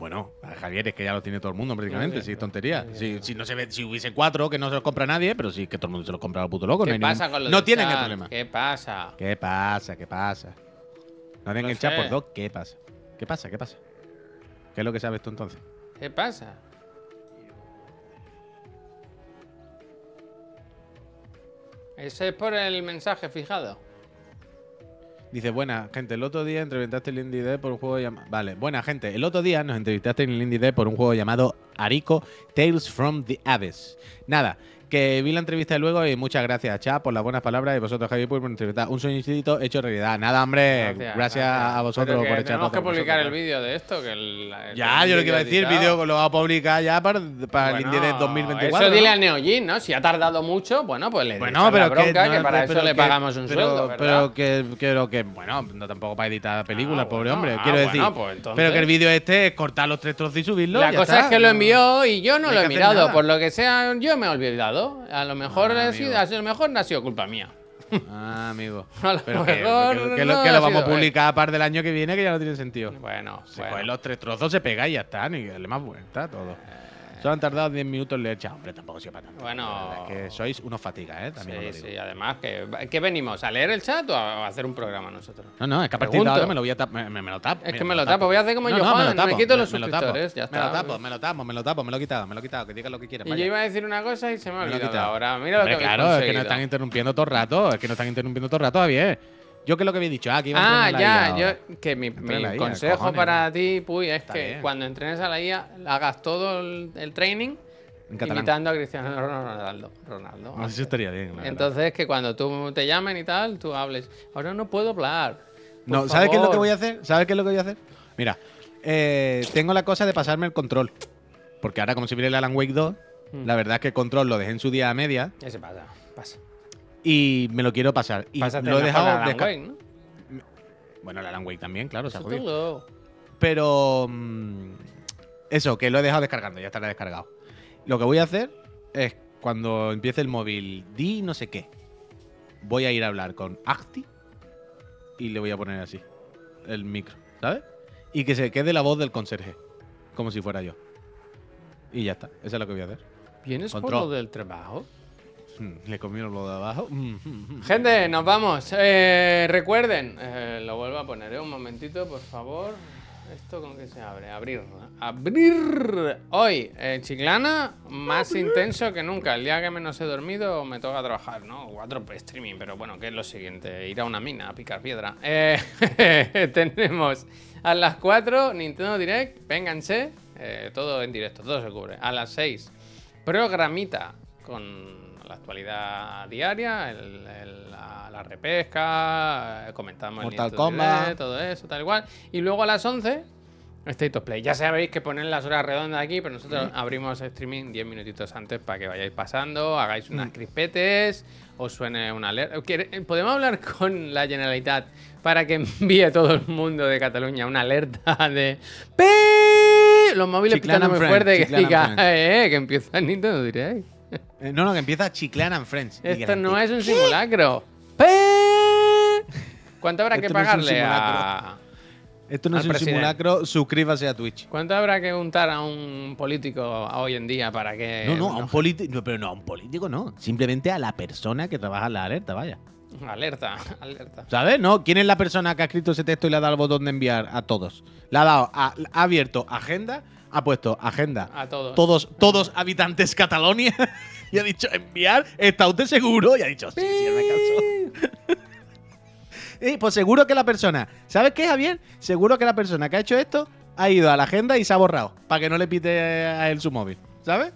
Bueno, Javier es que ya lo tiene todo el mundo prácticamente, No, sí, si es sí, tontería. sí, Si, no se ve, si hubiese cuatro que no se los compra nadie, pero sí que todo el mundo se los compra al puto loco. no ¿Qué hay pasa ningún- con lo No tienen el problema. ¿Qué pasa? ¿Qué pasa? ¿Qué pasa? No den No el chat por dos, ¿qué pasa? ¿Qué pasa? ¿Qué pasa? ¿Qué es lo que sabes tú entonces? ¿Qué pasa? Ese es por el mensaje fijado. Dice, buena gente, el otro día entrevistaste en el Indie Dev por un juego llamado... Vale, buena gente, el otro día nos entrevistaste en el Indie Dev por un juego llamado Arico Tales from the Abyss. Nada, que vi la entrevista de luego y muchas gracias, Cha, por las buenas palabras y vosotros, Javier, por entrevistar. Un sueñito hecho realidad. Nada, hombre, gracias, a vosotros Pero por echar Tenemos que publicar el vídeo de esto. Que el, Ya, el yo lo que iba a decir, editado. vídeo lo vamos a publicar ya para, para el Bueno, Indie Dev 2024. Eso dile al Neogin, ¿no? Si ha tardado mucho, bueno, pues le Bueno, pero la bronca, que, que, para pero eso le pagamos un pero, sueldo, ¿verdad? Pero que, quiero que, bueno, no tampoco para editar películas, Ah, pobre bueno, hombre. ah, quiero decir. pues entonces- Pero que el vídeo este es cortar los tres trozos y subirlo. La cosa está. es que lo envió y yo no lo he mirado. Por lo que sea, yo me he olvidado. A lo mejor, Ah, ha sido, a lo mejor no ha sido culpa mía. Ah, amigo. A lo Pero que, mejor que- que lo, no que lo vamos a eh. publicar a par del año que viene, que ya no tiene sentido. Bueno, Se bueno. los tres trozos, se pega y ya está, ni darle más vuelta, todo. Solo han tardado 10 minutos en leer chat. Hombre, tampoco sido para tanto. Bueno. Es que sois unos fatigas, ¿eh? También lo Sí, digo. sí, además, que, ¿qué venimos? ¿A leer el chat o a, hacer un programa nosotros? No, no, es que a partir de ahora me lo voy a tap- me, me- me lo tapo. Es que me lo tapo, voy a hacer como yo, me Juan, lo me tapo, quito los me lo tapo, suscriptores, ya Me lo tapo, me lo tapo, me lo tapo, me lo he quitado, me lo he quitado, que digan lo que quieran. Y yo iba a decir una cosa y se me ha Me olvidado quitado. ahora. Mira lo Hombre, que claro, es que nos están interrumpiendo todo el rato, es que nos están interrumpiendo todo el rato, Javier. Yo que lo que había dicho, ah, que iba a Ah, entrenar la ya, IA ahora. yo, que mi, IA, consejo cojones, para ¿no? ti, Puy, es Está que bien. cuando entrenes a la IA hagas todo el, el training imitando a Cristiano Ronaldo. Ronaldo. No, eso estaría bien. la verdad. Entonces, que cuando tú te llamen y tal, tú hables. Ahora no puedo hablar. No, ¿sabes qué es lo que favor". voy a hacer? ¿Sabes qué es lo que voy a hacer? Mira, eh, tengo la cosa de pasarme el control. Porque ahora, como si viene el Alan Wake 2, Mm. la verdad es que el control lo dejé en su día a media Ese pasa, pasa. Y me lo quiero pasar. Y Pásate lo he dejado. Alan Wake, ¿no? Bueno, el Alan Wake también, claro, se ha Eso jodido. todo. Pero. mm, eso, que lo he dejado descargando, ya estará descargado. Lo que voy a hacer es cuando empiece el móvil, di no sé qué. Voy a ir a hablar con Acti y le voy a poner así el micro, ¿sabes? Y que se quede la voz del conserje, como si fuera yo. Y ya está, eso es lo que voy a hacer. ¿Vienes por lo del trabajo? Le comieron lo de abajo. Mm, Gente, nos vamos. Eh, recuerden, eh, lo vuelvo a poner ¿eh? un momentito, por favor. ¿Esto con qué se abre? Abrir. Abrir. Hoy, eh, Chiclana, más intenso que nunca. El día que menos he dormido me toca trabajar, ¿no? Cuatro streaming, pero bueno, ¿qué es lo siguiente? Ir a una mina a picar piedra. Eh, tenemos a las 4 Nintendo Direct, vénganse. eh, todo en directo, todo se cubre. A las 6, programita con la actualidad diaria, el- el- la, la repesca, eh, comentamos el Mortal Nintendo Kombat. Todo eso, tal igual. Y luego a las 11, State of Play. Ya sabéis que ponen las horas redondas aquí, pero nosotros abrimos streaming 10 minutitos antes para que vayáis pasando, hagáis unas crispetes, os suene una alerta. ¿Quiere- ¿Podemos hablar con la Generalitat para que envíe a todo el mundo de Cataluña una alerta de. Los móviles Chiclana pitando muy fuerte que diga, and eh, que empieza el Nintendo Direct. Eh, no, no, que empieza Chiclana and Friends. Esto no es un simulacro. ¿Cuánto habrá que Esto no es un pagarle a...? Esto no al es un presidente. simulacro, suscríbase a Twitch. ¿Cuánto habrá que untar a un político hoy en día para que... No, no, a un político. pero no, a un político no. Simplemente a la persona que trabaja en la alerta, vaya. Alerta, alerta. ¿Sabes? ¿No? ¿Quién es la persona que ha escrito ese texto y le ha dado el botón de enviar a todos? Le ha dado, a- ha abierto agenda, ha puesto agenda. A todos. Todos, todos habitantes Catalonia. y ha dicho enviar. ¿Está usted seguro? Y ha dicho, sí, sí, me caso. Pues seguro que la persona. ¿Sabes qué, Javier? Seguro que la persona que ha hecho esto ha ido a la agenda y se ha borrado. Para que no le pite a él su móvil. ¿Sabes?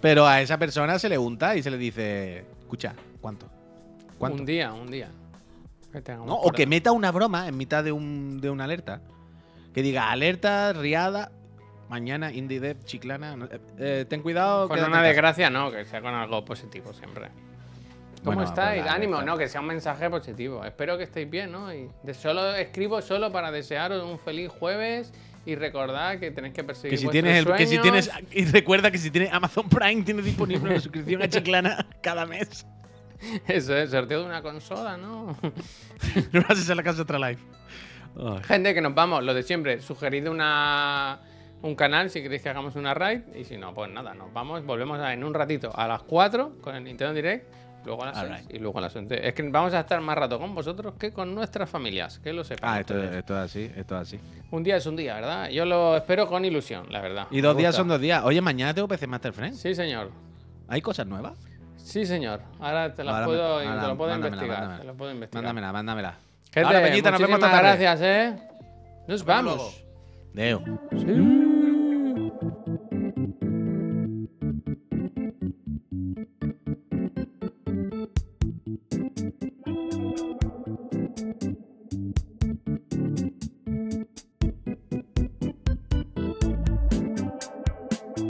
Pero a esa persona se le unta y se le dice. Escucha, ¿cuánto? ¿Cuánto? Un día, un día. Que tengamos ¿no? O que meta una broma en mitad de, un, de una alerta. Que diga, alerta, riada, mañana, indie dev, chiclana. eh, eh, ten cuidado. Con una en casa". desgracia, no, que sea con algo positivo siempre. ¿Cómo Bueno, estáis? pues Ánimo, no, que sea un mensaje positivo. Espero que estéis bien, ¿no? Y de solo escribo solo para desearos un feliz jueves y recordad que tenéis que perseguir Que si vuestros tienes el, que si tienes y recuerda que si tienes Amazon Prime tienes disponible una suscripción a Chiclana cada mes. Eso es, sorteo de una consola, ¿no? No vas a hacer la casa otra live. Gente, que nos vamos, lo de siempre. Sugerid una, un canal si queréis que hagamos una raid. Y si no, pues nada, nos vamos. Volvemos a- en un ratito a las 4 con el Nintendo Direct. Luego a las 6 Alright. y luego a las 11. Es que vamos a estar más rato con vosotros que con nuestras familias. Que lo sepan. Ah, esto, esto es así, esto es así. Un día es un día, ¿verdad? Yo lo espero con ilusión, la verdad. Y dos días son dos días. Oye, mañana tengo PC Master Friends. Sí, señor. ¿Hay cosas nuevas? Sí, señor. Ahora te las Ahora me- puedo, ahora te lo puedo mándamela, investigar. mándamela. Te lo puedo investigar. Mándamela, mándamela. Gente, Ahora, Peñita, nos vemos gracias, ¿eh? Nos Nos vemos vamos. Deo. Sí.